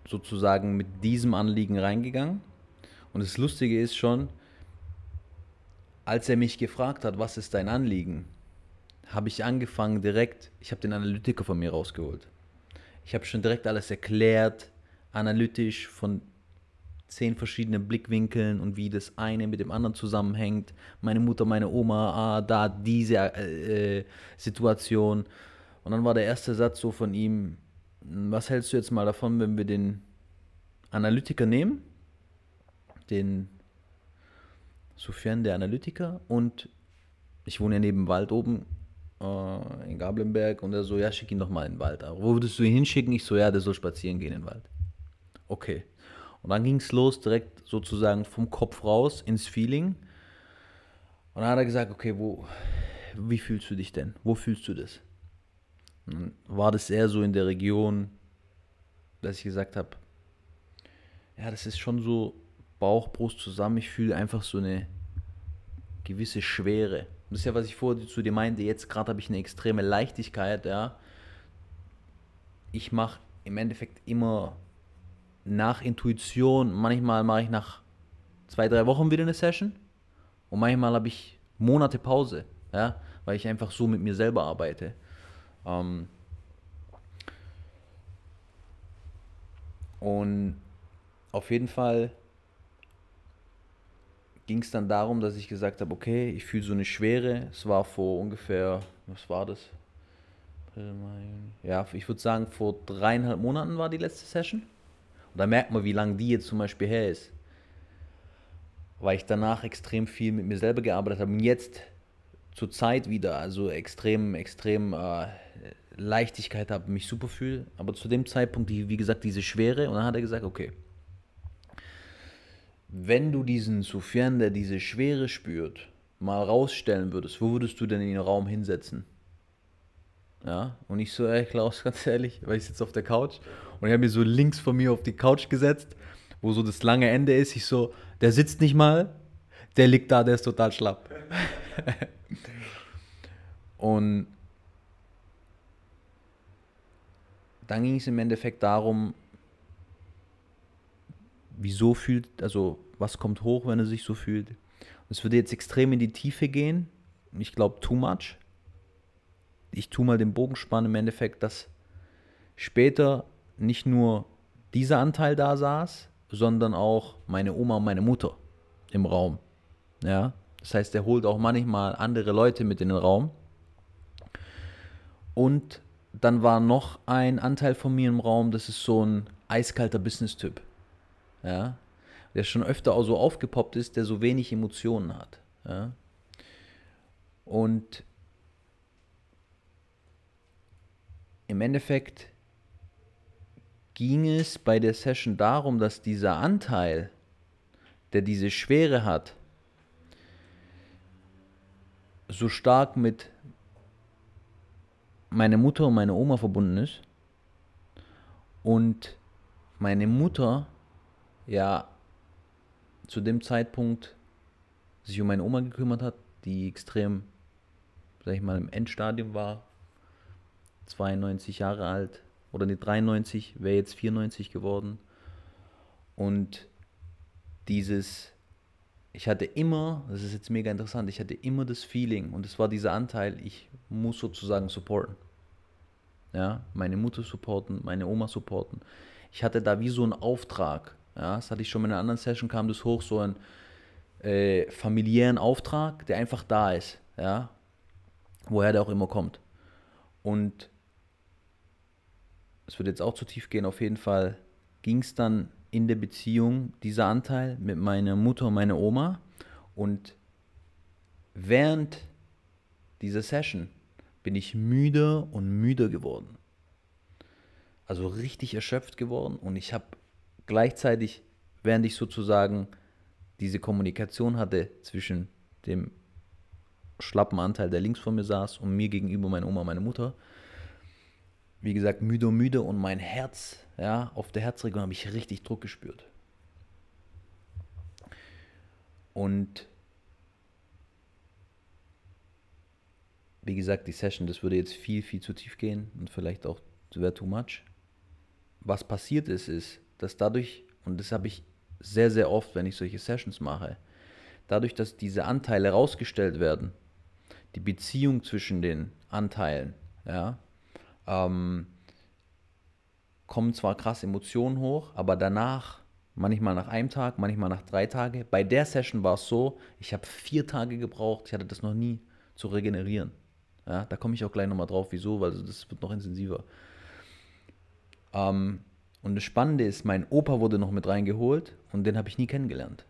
sozusagen mit diesem Anliegen reingegangen. Und das Lustige ist schon, als er mich gefragt hat, was ist dein Anliegen, habe ich angefangen direkt, ich habe den Analytiker von mir rausgeholt. Ich habe schon direkt alles erklärt, analytisch von zehn verschiedenen Blickwinkeln und wie das eine mit dem anderen zusammenhängt. Meine Mutter, meine Oma, ah, da diese äh, äh, Situation. Und dann war der erste Satz so von ihm, was hältst du jetzt mal davon, wenn wir den Analytiker nehmen, den Sufjan, der Analytiker, und ich wohne ja neben Wald oben äh, in Gablenberg, und er so, ja, schick ihn doch mal in den Wald. Aber wo würdest du ihn hinschicken? Ich so, ja, der soll spazieren gehen in den Wald. Okay. Und dann ging es los, direkt sozusagen vom Kopf raus ins Feeling. Und dann hat er gesagt, okay, wo, wie fühlst du dich denn? Wo fühlst du das? Und dann war das eher so in der Region, dass ich gesagt habe, ja, das ist schon so Bauch, Brust zusammen. Ich fühle einfach so eine gewisse Schwere. Das ist ja, was ich vorher zu dir meinte. Jetzt gerade habe ich eine extreme Leichtigkeit, ja. Ich mache im Endeffekt immer nach Intuition. Manchmal mache ich nach zwei, drei Wochen wieder eine Session. Und manchmal habe ich Monate Pause, ja, weil ich einfach so mit mir selber arbeite. Ähm und auf jeden Fall ging es dann darum, dass ich gesagt habe, okay, ich fühle so eine Schwere. Es war vor ungefähr, was war das? Ja, ich würde sagen, vor dreieinhalb Monaten war die letzte Session. Und da merkt man, wie lange die jetzt zum Beispiel her ist. Weil ich danach extrem viel mit mir selber gearbeitet habe und jetzt zur Zeit wieder, also extrem, extrem äh, Leichtigkeit habe, mich super fühle. Aber zu dem Zeitpunkt, die, wie gesagt, diese Schwere. Und dann hat er gesagt, okay, wenn du diesen Sufyan, der diese Schwere spürt, mal rausstellen würdest, wo würdest du denn in den Raum hinsetzen? Ja, und ich so, ey Klaus, ganz ehrlich, weil ich sitze auf der Couch und ich habe mir so links von mir auf die Couch gesetzt, wo so das lange Ende ist. Ich so, der sitzt nicht mal, der liegt da, der ist total schlapp. und dann ging es im Endeffekt darum, wieso fühlt, also was kommt hoch, wenn er sich so fühlt. Es würde jetzt extrem in die Tiefe gehen. Ich glaube, too much. Ich tue mal den Bogen spannen im Endeffekt, dass später nicht nur dieser Anteil da saß, sondern auch meine Oma und meine Mutter im Raum. Ja, das heißt, er holt auch manchmal andere Leute mit in den Raum. Und dann war noch ein Anteil von mir im Raum, das ist so ein eiskalter Business-Typ ja, der schon öfter auch so aufgepoppt ist, der so wenig Emotionen hat. Ja. Und im Endeffekt ging es bei der Session darum, dass dieser Anteil, der diese Schwere hat, so stark mit meiner Mutter und meiner Oma verbunden ist. Und meine Mutter ja zu dem Zeitpunkt sich um meine Oma gekümmert hat, die extrem, sag ich mal, im Endstadium war, 92 Jahre alt oder nicht 93, wäre jetzt 94 geworden. Und dieses ich hatte immer, das ist jetzt mega interessant, ich hatte immer das Feeling und es war dieser Anteil, ich muss sozusagen supporten. Ja, meine Mutter supporten, meine Oma supporten. Ich hatte da wie so einen Auftrag. Ja, das hatte ich schon in einer anderen Session, kam das hoch, so ein äh, familiären Auftrag, der einfach da ist. Ja, woher der auch immer kommt. Und es wird jetzt auch zu tief gehen, auf jeden Fall ging es dann in der Beziehung, dieser Anteil mit meiner Mutter und meiner Oma. Und während dieser Session bin ich müder und müder geworden. Also richtig erschöpft geworden und ich habe gleichzeitig, während ich sozusagen diese Kommunikation hatte zwischen dem schlappen Anteil, der links vor mir saß und mir gegenüber meine Oma, meine Mutter, wie gesagt, müde müde und mein Herz, ja, auf der Herzregion habe ich richtig Druck gespürt. Und wie gesagt, die Session, das würde jetzt viel, viel zu tief gehen und vielleicht auch wäre too much. Was passiert ist, ist, dass dadurch, und das habe ich sehr, sehr oft, wenn ich solche Sessions mache, dadurch, dass diese Anteile rausgestellt werden, die Beziehung zwischen den Anteilen, ja, ähm, kommen zwar krass Emotionen hoch, aber danach, manchmal nach einem Tag, manchmal nach drei Tagen, bei der Session war es so, ich habe vier Tage gebraucht, ich hatte das noch nie zu regenerieren. Ja, da komme ich auch gleich nochmal drauf, wieso, weil das wird noch intensiver. Ähm, und das Spannende ist, mein Opa wurde noch mit reingeholt und den habe ich nie kennengelernt.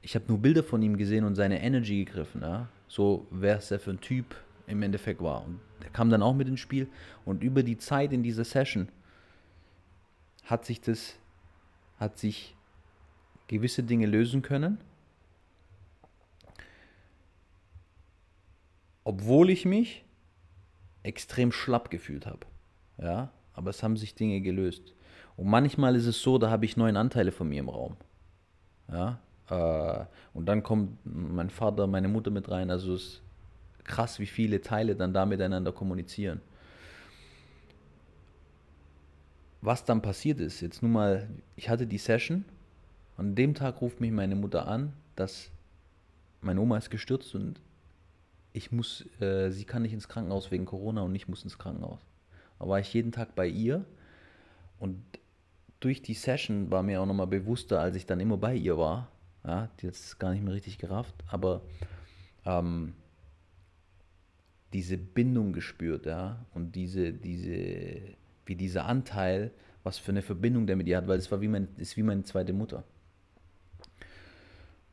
Ich habe nur Bilder von ihm gesehen und seine Energy gegriffen. Ja? So, wer es der für ein Typ im Endeffekt war. Und der kam dann auch mit ins Spiel. Und über die Zeit in dieser Session hat sich das, hat sich gewisse Dinge lösen können. Obwohl ich mich extrem schlapp gefühlt habe. Ja, aber es haben sich Dinge gelöst. Und manchmal ist es so, da habe ich neun Anteile von mir im Raum. Ja, äh, und dann kommt mein Vater, meine Mutter mit rein. Also es ist krass, wie viele Teile dann da miteinander kommunizieren. Was dann passiert ist, jetzt nun mal, ich hatte die Session, an dem Tag ruft mich meine Mutter an, dass meine Oma ist gestürzt und ich muss, äh, sie kann nicht ins Krankenhaus wegen Corona und ich muss ins Krankenhaus. Da war ich jeden Tag bei ihr und durch die Session war mir auch nochmal bewusster, als ich dann immer bei ihr war. Ja, es gar nicht mehr richtig gerafft, aber ähm, diese Bindung gespürt, ja, und diese, diese, wie dieser Anteil, was für eine Verbindung der mit ihr hat, weil es war wie mein, ist wie meine zweite Mutter.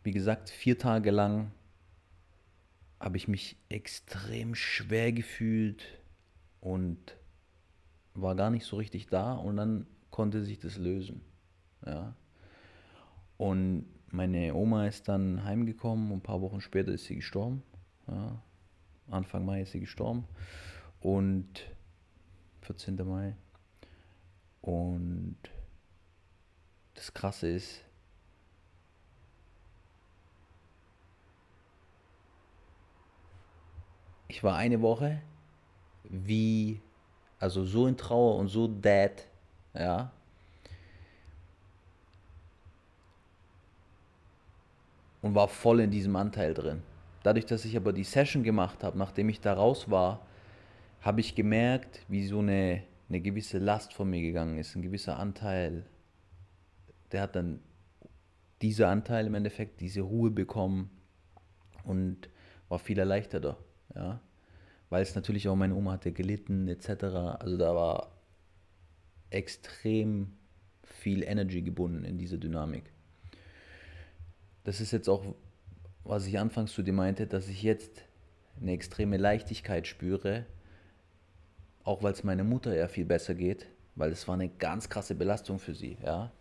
Wie gesagt, vier Tage lang habe ich mich extrem schwer gefühlt und war gar nicht so richtig da und dann konnte sich das lösen. Ja. Und meine Oma ist dann heimgekommen und ein paar Wochen später ist sie gestorben. Ja. Anfang Mai ist sie gestorben. Und 14. Mai. Und das Krasse ist, ich war eine Woche wie, also so in Trauer und so dead, ja. Und war voll in diesem Anteil drin. Dadurch, dass ich aber die Session gemacht habe, nachdem ich da raus war, habe ich gemerkt, wie so eine, eine gewisse Last von mir gegangen ist, ein gewisser Anteil. Der hat dann dieser Anteil im Endeffekt diese Ruhe bekommen und war viel erleichterter, ja, weil es natürlich auch meine Oma hatte gelitten etc. Also da war extrem viel Energy gebunden in diese Dynamik. Das ist jetzt auch was ich anfangs zu dir meinte, dass ich jetzt eine extreme Leichtigkeit spüre, auch weil es meiner Mutter ja viel besser geht, weil es war eine ganz krasse Belastung für sie, ja.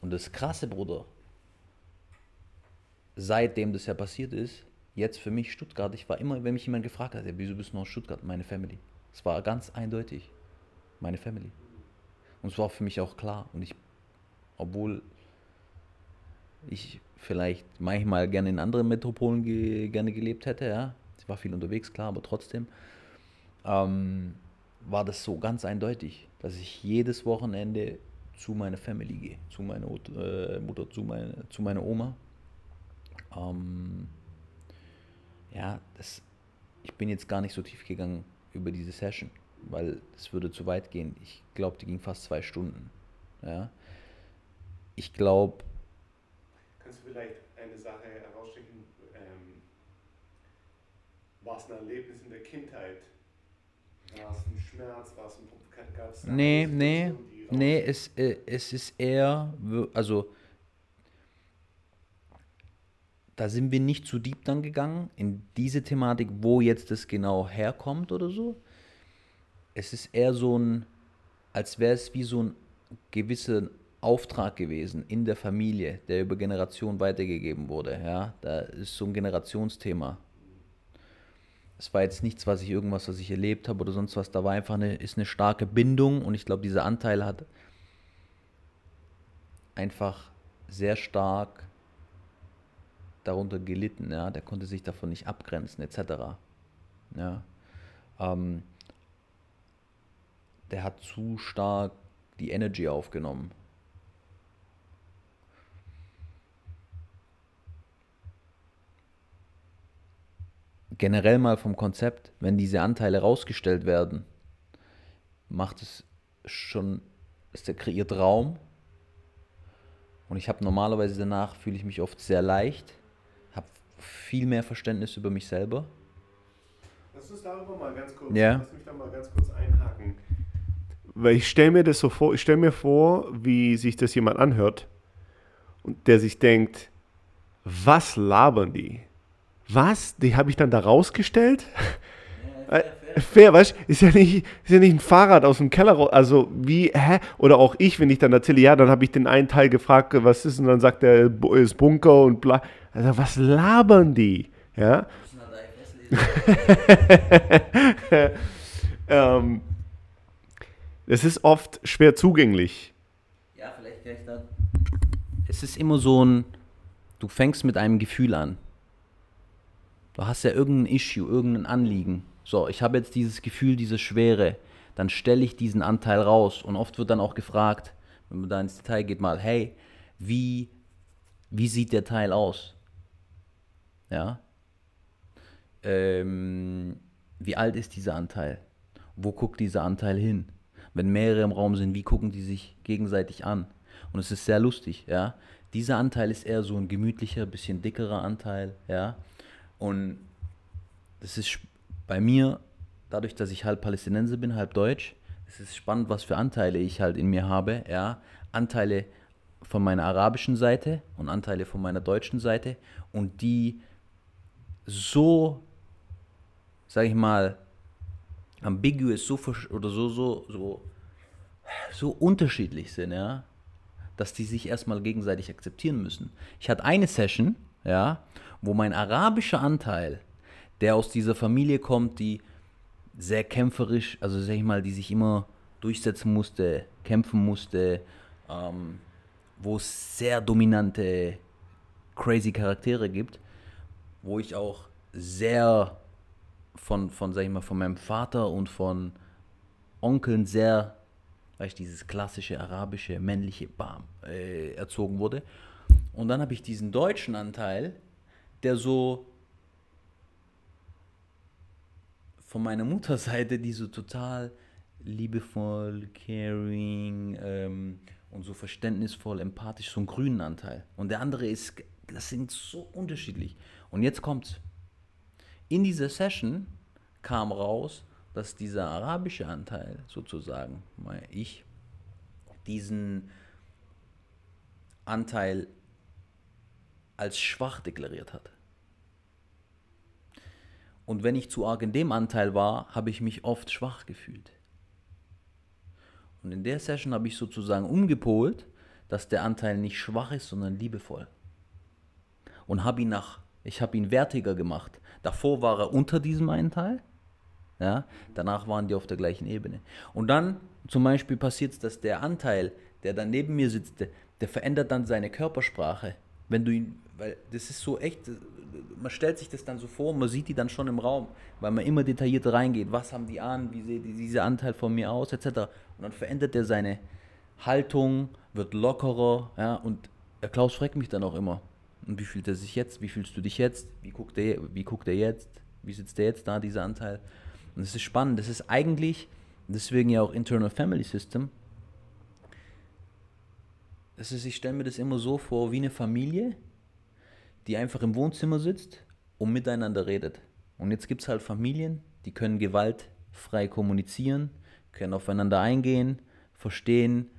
Und das krasse, Bruder, seitdem das ja passiert ist, jetzt für mich Stuttgart, ich war immer, wenn mich jemand gefragt hat, ja, wieso bist du noch Stuttgart, meine Family. Es war ganz eindeutig, meine Family. Und es war für mich auch klar. Und ich, obwohl ich vielleicht manchmal gerne in anderen Metropolen ge gerne gelebt hätte, ja. Ich war viel unterwegs, klar, aber trotzdem ähm, war das so ganz eindeutig, dass ich jedes Wochenende zu meiner Family gehe, zu meiner äh, Mutter, zu, meine, zu meiner Oma. Ähm, ja, das, ich bin jetzt gar nicht so tief gegangen über diese Session, weil es würde zu weit gehen. Ich glaube, die ging fast zwei Stunden. Ja. Ich glaube. Kannst du vielleicht eine Sache herausstechen? Ähm, war es ein Erlebnis in der Kindheit? War es ein Schmerz? War es ein gab's Nee, nee, nee, es, äh, es ist eher, also da sind wir nicht zu deep dann gegangen in diese Thematik, wo jetzt das genau herkommt oder so. Es ist eher so ein, als wäre es wie so ein gewisser Auftrag gewesen in der Familie, der über Generationen weitergegeben wurde. Ja, da ist so ein Generationsthema. Es war jetzt nichts, was ich irgendwas, was ich erlebt habe oder sonst was. Da war einfach eine, ist eine starke Bindung und ich glaube, dieser Anteil hat einfach sehr stark darunter gelitten, ja, der konnte sich davon nicht abgrenzen, etc. Ja. Ähm, der hat zu stark die Energy aufgenommen. Generell mal vom Konzept, wenn diese Anteile rausgestellt werden, macht es schon, es kreiert Raum. Und ich habe normalerweise danach, fühle ich mich oft sehr leicht viel mehr Verständnis über mich selber. Lass uns darüber mal ganz kurz, ja. lass mich da mal ganz kurz einhaken. Weil ich stelle mir das so vor, ich stelle mir vor, wie sich das jemand anhört und der sich denkt, was labern die? Was? Die habe ich dann da rausgestellt? Ja, fair, fair, weißt du? Ist, ja nicht, ist ja nicht ein Fahrrad aus dem Keller raus. Also, wie, hä? Oder auch ich, wenn ich dann erzähle, ja, dann habe ich den einen Teil gefragt, was ist, und dann sagt er, ist Bunker und bla. Also was labern die? Ja. ähm, es ist oft schwer zugänglich. Ja, vielleicht kann ich da. Es ist immer so ein, du fängst mit einem Gefühl an. Du hast ja irgendein Issue, irgendein Anliegen. So, ich habe jetzt dieses Gefühl, diese Schwere. Dann stelle ich diesen Anteil raus. Und oft wird dann auch gefragt, wenn man da ins Detail geht, mal, hey, wie, wie sieht der Teil aus? Ja. Ähm, wie alt ist dieser Anteil? Wo guckt dieser Anteil hin? Wenn mehrere im Raum sind, wie gucken die sich gegenseitig an? Und es ist sehr lustig, ja. Dieser Anteil ist eher so ein gemütlicher, bisschen dickerer Anteil, ja. Und das ist bei mir, dadurch, dass ich halb Palästinenser bin, halb Deutsch, es ist spannend, was für Anteile ich halt in mir habe, ja. Anteile von meiner arabischen Seite und Anteile von meiner deutschen Seite und die so, sag ich mal, ambiguous, so oder so, so, so, so unterschiedlich sind, ja, dass die sich erstmal gegenseitig akzeptieren müssen. Ich hatte eine Session, ja, wo mein arabischer Anteil, der aus dieser Familie kommt, die sehr kämpferisch, also sag ich mal, die sich immer durchsetzen musste, kämpfen musste, ähm, wo es sehr dominante, crazy Charaktere gibt, wo ich auch sehr von, von, sag ich mal, von meinem Vater und von Onkeln sehr, weißt dieses klassische arabische, männliche Bam äh, erzogen wurde. Und dann habe ich diesen deutschen Anteil, der so von meiner Mutterseite, die so total liebevoll, caring ähm, und so verständnisvoll, empathisch, so einen grünen Anteil. Und der andere ist, das sind so unterschiedlich. Und jetzt kommt's. In dieser Session kam raus, dass dieser arabische Anteil sozusagen, ich, diesen Anteil als schwach deklariert hat. Und wenn ich zu arg in dem Anteil war, habe ich mich oft schwach gefühlt. Und in der Session habe ich sozusagen umgepolt, dass der Anteil nicht schwach ist, sondern liebevoll. Und habe ihn nach ich habe ihn wertiger gemacht. Davor war er unter diesem einen Teil. Ja, danach waren die auf der gleichen Ebene. Und dann zum Beispiel passiert es, dass der Anteil, der dann neben mir sitzt, der, der verändert dann seine Körpersprache. Wenn du ihn, weil das ist so echt, man stellt sich das dann so vor, man sieht die dann schon im Raum, weil man immer detaillierter reingeht. Was haben die an? Wie sieht dieser Anteil von mir aus? Etc. Und dann verändert er seine Haltung, wird lockerer. Ja, und Klaus fragt mich dann auch immer, Und wie fühlt er sich jetzt? Wie fühlst du dich jetzt? Wie guckt er, wie guckt er jetzt? Wie sitzt er jetzt da, dieser Anteil? Und das ist spannend. Das ist eigentlich, deswegen ja auch Internal Family System. Das ist, ich stelle mir das immer so vor, wie eine Familie, die einfach im Wohnzimmer sitzt und miteinander redet. Und jetzt gibt es halt Familien, die können gewaltfrei kommunizieren, können aufeinander eingehen, verstehen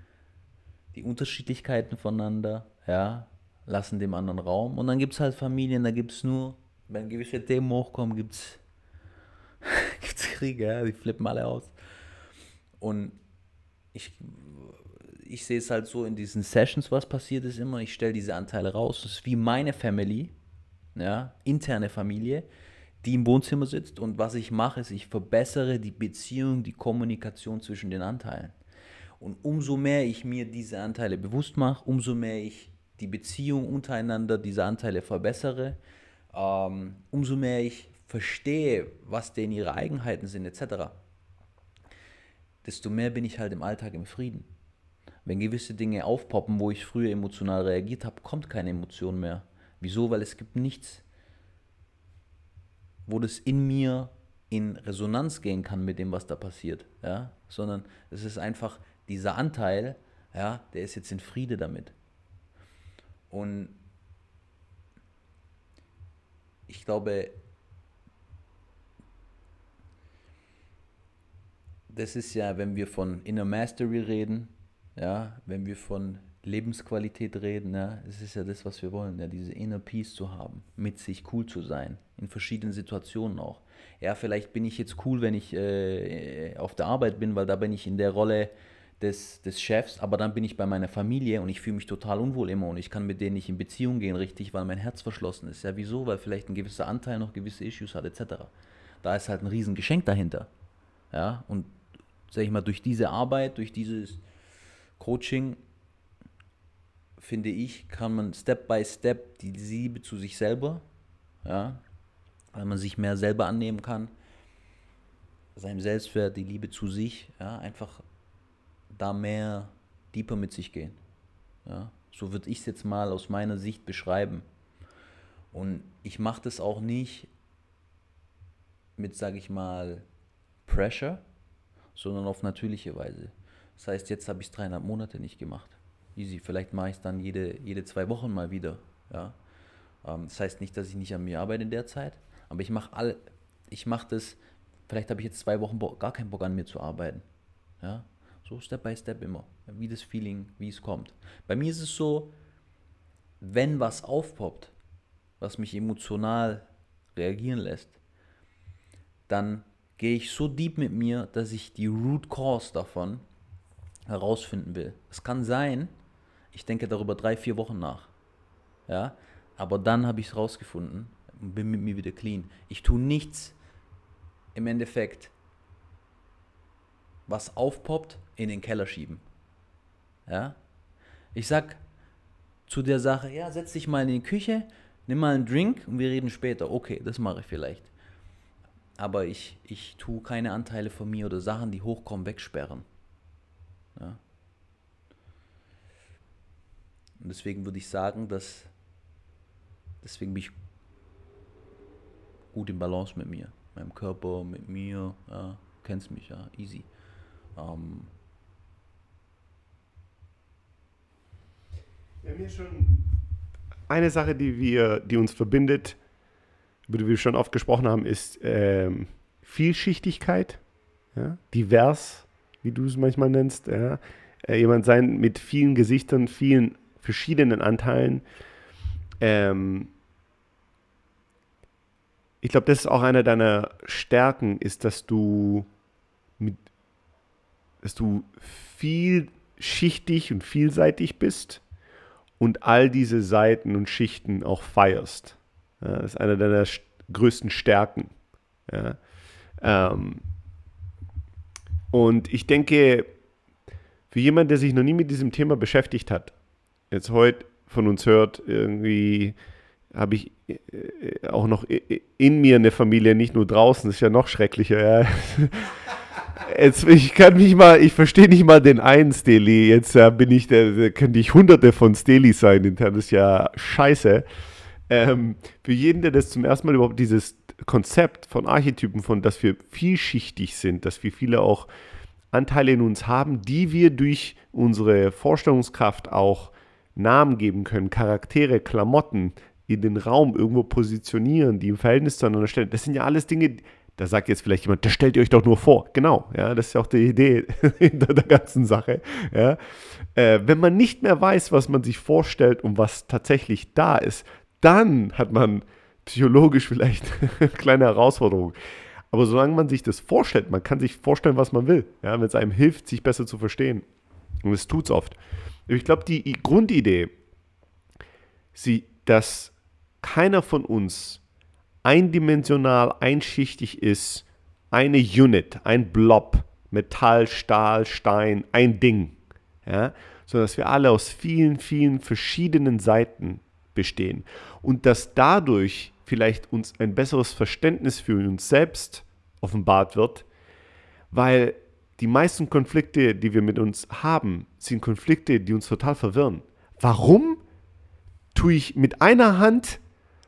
die Unterschiedlichkeiten voneinander, ja, lassen dem anderen Raum. Und dann gibt es halt Familien, da gibt es nur, wenn gewisse Themen hochkommen, gibt es Kriege, ja, die flippen alle aus. Und ich, ich sehe es halt so in diesen Sessions, was passiert ist immer, ich stelle diese Anteile raus. Das ist wie meine Family, ja, interne Familie, die im Wohnzimmer sitzt und was ich mache, ist, ich verbessere die Beziehung, die Kommunikation zwischen den Anteilen. Und umso mehr ich mir diese Anteile bewusst mache, umso mehr ich die Beziehung untereinander dieser Anteile verbessere, ähm, umso mehr ich verstehe, was denn ihre Eigenheiten sind, etc., desto mehr bin ich halt im Alltag im Frieden. Wenn gewisse Dinge aufpoppen, wo ich früher emotional reagiert habe, kommt keine Emotion mehr. Wieso? Weil es gibt nichts, wo das in mir in Resonanz gehen kann mit dem, was da passiert. Ja? Sondern es ist einfach dieser Anteil, ja, der ist jetzt in Friede damit. Und ich glaube, das ist ja, wenn wir von Inner Mastery reden, ja, wenn wir von Lebensqualität reden, ja, es ist ja das, was wir wollen, ja, diese Inner Peace zu haben, mit sich cool zu sein, in verschiedenen Situationen auch. Ja, vielleicht bin ich jetzt cool, wenn ich äh, auf der Arbeit bin, weil da bin ich in der Rolle des, des Chefs, aber dann bin ich bei meiner Familie und ich fühle mich total unwohl immer und ich kann mit denen nicht in Beziehung gehen, richtig, weil mein Herz verschlossen ist. Ja, wieso? Weil vielleicht ein gewisser Anteil noch gewisse Issues hat, etc. Da ist halt ein Riesengeschenk dahinter. Ja, und sag ich mal, durch diese Arbeit, durch dieses Coaching, finde ich, kann man Step by Step die Liebe zu sich selber, ja, weil man sich mehr selber annehmen kann, seinem Selbstwert, die Liebe zu sich, ja, einfach da mehr deeper mit sich gehen. Ja, so würde ich es jetzt mal aus meiner Sicht beschreiben. Und ich mache das auch nicht mit, sage ich mal, Pressure, sondern auf natürliche Weise. Das heißt, jetzt habe ich es dreieinhalb Monate nicht gemacht. Easy. Vielleicht mache ich es dann jede, jede zwei Wochen mal wieder. Ja? Ähm, das heißt nicht, dass ich nicht an mir arbeite in der Zeit, aber ich mache all, das, vielleicht habe ich jetzt zwei Wochen gar keinen Bock an mir zu arbeiten. Ja? So Step by Step immer. Wie das Feeling, wie es kommt. Bei mir ist es so, wenn was aufpoppt, was mich emotional reagieren lässt, dann gehe ich so deep mit mir, dass ich die Root Cause davon herausfinden will. Es kann sein, ich denke darüber drei, vier Wochen nach. Ja, aber dann habe ich es rausgefunden und bin mit mir wieder clean. Ich tue nichts im Endeffekt, was aufpoppt, in den Keller schieben. Ja? Ich sag zu der Sache, ja, setz dich mal in die Küche, nimm mal einen Drink und wir reden später. Okay, das mache ich vielleicht. Aber ich, ich tue keine Anteile von mir oder Sachen, die hochkommen, wegsperren. Ja? Und deswegen würde ich sagen, dass deswegen bin ich gut im Balance mit mir, meinem Körper, mit mir, ja, kennst mich, ja, easy. Ähm, Eine Sache, die wir, die uns verbindet, über die wir schon oft gesprochen haben, ist ähm, Vielschichtigkeit, ja? divers, wie du es manchmal nennst. Ja? Äh, jemand sein mit vielen Gesichtern, vielen verschiedenen Anteilen. Ähm, ich glaube, das ist auch einer deiner Stärken, ist, dass du mit, dass du vielschichtig und vielseitig bist und all diese Seiten und Schichten auch feierst. Ja, das ist eine deiner größten Stärken. Ja. Ähm, und ich denke, für jemanden, der sich noch nie mit diesem Thema beschäftigt hat, jetzt heute von uns hört, irgendwie habe ich äh, auch noch in mir eine Familie, nicht nur draußen, das ist ja noch schrecklicher. Ja. Jetzt, ich kann mich mal, ich verstehe nicht mal den einen Steli. Jetzt äh, bin ich, der, der könnte ich hunderte von Steli sein intern. Ist ja scheiße. ähm, für jeden, der das zum ersten Mal überhaupt dieses Konzept von Archetypen, von dass wir vielschichtig sind, dass wir viele auch Anteile in uns haben, die wir durch unsere Vorstellungskraft auch Namen geben können, Charaktere, Klamotten in den Raum irgendwo positionieren, die im Verhältnis zueinander stellen. Das sind ja alles Dinge, da sagt jetzt vielleicht jemand, das stellt ihr euch doch nur vor. Genau, ja, das ist ja auch die Idee hinter der ganzen Sache. Ja. Äh, wenn man nicht mehr weiß, was man sich vorstellt und was tatsächlich da ist, dann hat man psychologisch vielleicht eine kleine Herausforderung. Aber solange man sich das vorstellt, man kann sich vorstellen, was man will, ja, wenn es einem hilft, sich besser zu verstehen. Und es tut es oft. Ich glaube, die Grundidee, sie, dass keiner von uns eindimensional, einschichtig ist, eine Unit, ein Blob, Metall, Stahl, Stein, ein Ding, ja, sondern dass wir alle aus vielen, vielen verschiedenen Seiten bestehen und dass dadurch vielleicht uns ein besseres Verständnis für uns selbst offenbart wird, weil die meisten Konflikte, die wir mit uns haben, sind Konflikte, die uns total verwirren. Warum tue ich mit einer Hand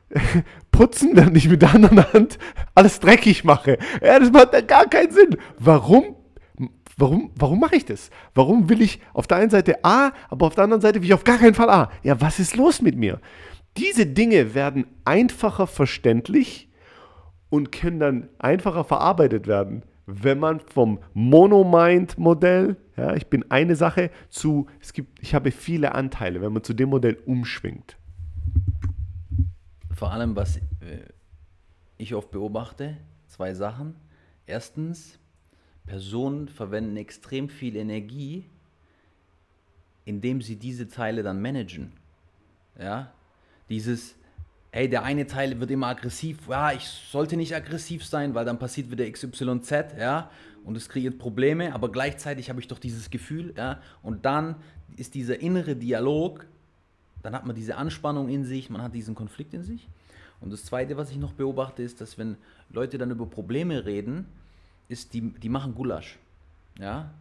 putzen, während ich mit der anderen Hand alles dreckig mache? Ja, das macht gar keinen Sinn. Warum? Warum, warum mache ich das? Warum will ich auf der einen Seite A, aber auf der anderen Seite will ich auf gar keinen Fall A? Ja, was ist los mit mir? Diese Dinge werden einfacher verständlich und können dann einfacher verarbeitet werden, wenn man vom Monomind-Modell, ja, ich bin eine Sache, zu, es gibt, ich habe viele Anteile, wenn man zu dem Modell umschwingt. Vor allem, was äh, ich oft beobachte, zwei Sachen. Erstens, Personen verwenden extrem viel Energie, indem sie diese Teile dann managen. Ja, dieses, hey, der eine Teil wird immer aggressiv, ja, ich sollte nicht aggressiv sein, weil dann passiert wieder XYZ, ja, und es kreiert Probleme, aber gleichzeitig habe ich doch dieses Gefühl, ja, und dann ist dieser innere Dialog, dann hat man diese Anspannung in sich, man hat diesen Konflikt in sich. Und das Zweite, was ich noch beobachte, ist, dass wenn Leute dann über Probleme reden, ist, die, die machen Gulasch, ja,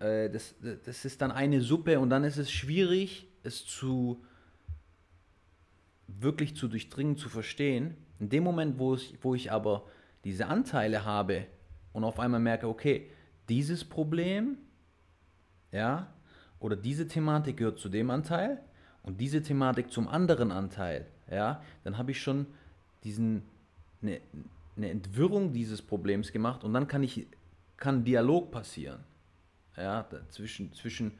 äh, das, das ist dann eine Suppe und dann ist es schwierig, es zu wirklich zu durchdringen, zu verstehen. In dem Moment, wo ich, wo ich aber diese Anteile habe und auf einmal merke, okay, dieses Problem, ja, oder diese Thematik gehört zu dem Anteil und diese Thematik zum anderen Anteil, ja, dann habe ich schon diesen, eine, eine Entwirrung dieses Problems gemacht und dann kann ich, kann Dialog passieren, ja, zwischen, zwischen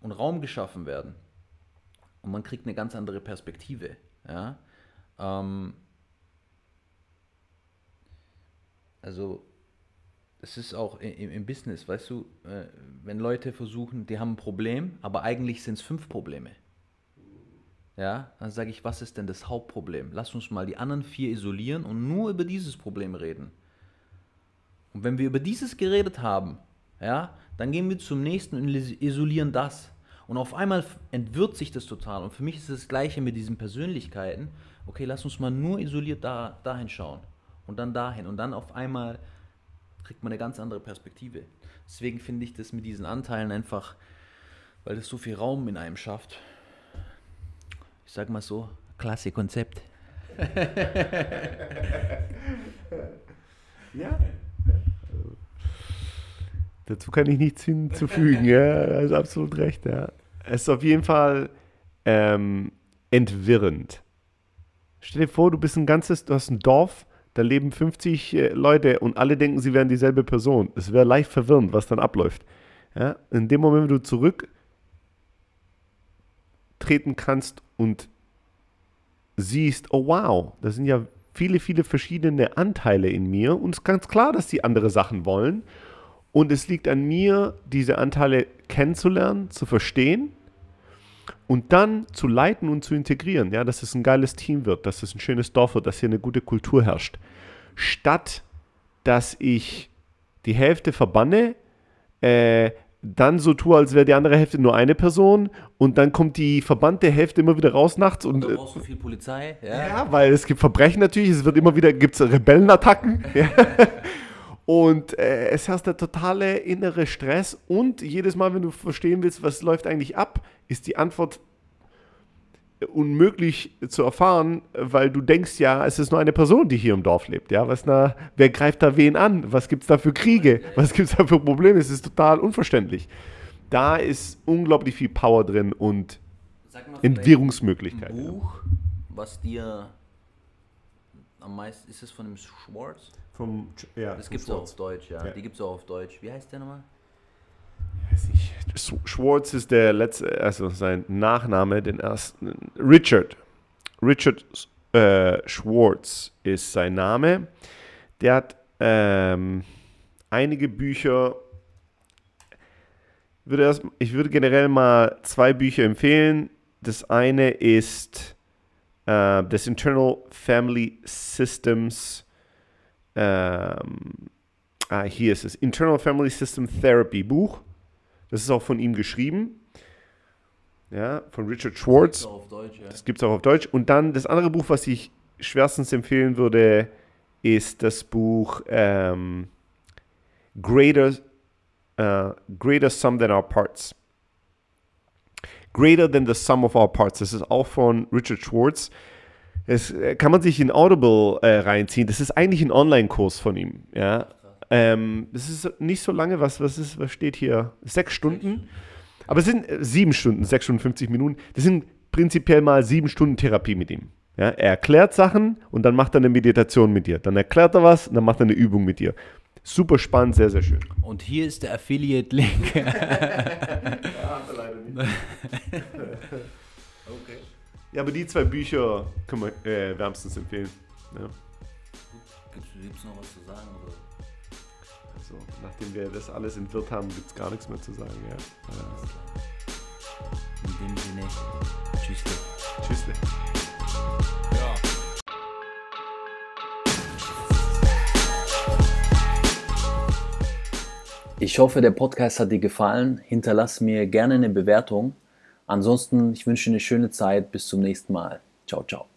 und Raum geschaffen werden und man kriegt eine ganz andere Perspektive. Ja? Ähm, also es ist auch im, im, Business, weißt du, äh, wenn Leute versuchen, die haben ein Problem, aber eigentlich sind es fünf Probleme. Ja, dann sage ich, was ist denn das Hauptproblem? Lass uns mal die anderen vier isolieren und nur über dieses Problem reden. Und wenn wir über dieses geredet haben, ja, dann gehen wir zum nächsten und isolieren das. Und auf einmal entwirrt sich das total. Und für mich ist das Gleiche mit diesen Persönlichkeiten. Okay, lass uns mal nur isoliert da, dahin schauen. Und dann dahin. Und dann auf einmal kriegt man eine ganz andere Perspektive. Deswegen finde ich das mit diesen Anteilen einfach, weil das so viel Raum in einem schafft. Ich sag mal so, klasse Konzept. ja. Dazu kann ich nichts hinzufügen. ja, da ist absolut recht. Ja. Es ist auf jeden Fall ähm, entwirrend. Stell dir vor, du bist ein ganzes, du hast ein Dorf, da leben 50 äh, Leute und alle denken, sie wären dieselbe Person. Es wäre leicht verwirrend, was dann abläuft. Ja? In dem Moment, wenn du zurücktreten kannst und siehst, oh wow, das sind ja viele, viele verschiedene Anteile in mir und es ist ganz klar, dass die andere Sachen wollen und es liegt an mir, diese Anteile kennenzulernen, zu verstehen und dann zu leiten und zu integrieren. Ja, dass es ein geiles Team wird, dass es ein schönes Dorf wird, dass hier eine gute Kultur herrscht. Statt dass ich die Hälfte verbanne, äh, dann so tue, als wäre die andere Hälfte nur eine Person und dann kommt die verbannte Hälfte immer wieder raus nachts und. Da brauchst du viel Polizei, ja. Ja, weil es gibt Verbrechen natürlich, es wird immer wieder, gibt es Rebellenattacken. ja. Und äh, es herrscht der totale innere Stress. Und jedes Mal, wenn du verstehen willst, was läuft eigentlich ab, ist die Antwort unmöglich zu erfahren, weil du denkst ja, es ist nur eine Person, die hier im Dorf lebt. Ja, was na, wer greift da wen an? Was gibt es da für Kriege? Was gibt es da für Probleme? Es ist total unverständlich. Da ist unglaublich viel Power drin und Entwirrungsmöglichkeiten. Ein Buch, was dir am meisten, ist es von dem Schwartz? Vom, ja, das gibt es auch auf Deutsch, ja. ja. Die gibt es auch auf Deutsch. Wie heißt der nochmal? Schwartz ist der letzte, also sein Nachname, den ersten. Richard. Richard äh, Schwartz ist sein Name. Der hat ähm, einige Bücher. Würde erst, ich würde generell mal zwei Bücher empfehlen. Das eine ist äh, das Internal Family Systems. Ähm, ah, hier ist es. Internal Family System Therapy Buch. Das ist auch von ihm geschrieben. Ja, von Richard Schwartz. Das gibt es auch, auf Deutsch. Und dann das andere Buch, was ich schwerstens empfehlen würde, ist das Buch ähm, Greater, uh, Greater Sum Than Our Parts. Greater Than the Sum of Our Parts. Das ist auch von Richard Schwartz. Das äh, kann man sich in Audible äh, reinziehen. Das ist eigentlich ein Online-Kurs von ihm. Ja, ähm, das ist nicht so lange, was, was, ist, was steht hier? Sechs Stunden? Aber es sind äh, sieben Stunden, sechs Stunden, 50 Minuten. Das sind prinzipiell mal sieben Stunden Therapie mit ihm. Ja, er erklärt Sachen und dann macht er eine Meditation mit dir. Dann erklärt er was und dann macht er eine Übung mit dir. Super spannend, sehr, sehr schön. Und hier ist der Affiliate-Link. ja, leider nicht. okay. Ja, aber die zwei Bücher können wir äh, wärmstens empfehlen. Ja. Gibt es noch was zu sagen? Oder? So, nachdem wir das alles entwirrt haben, gibt es gar nichts mehr zu sagen. Ja. In dem Sinne, tschüssle. Tschüssle. Ja. Ich hoffe, der Podcast hat dir gefallen. Hinterlass mir gerne eine Bewertung. Ansonsten, ich wünsche dir eine schöne Zeit. Bis zum nächsten Mal. Ciao, ciao.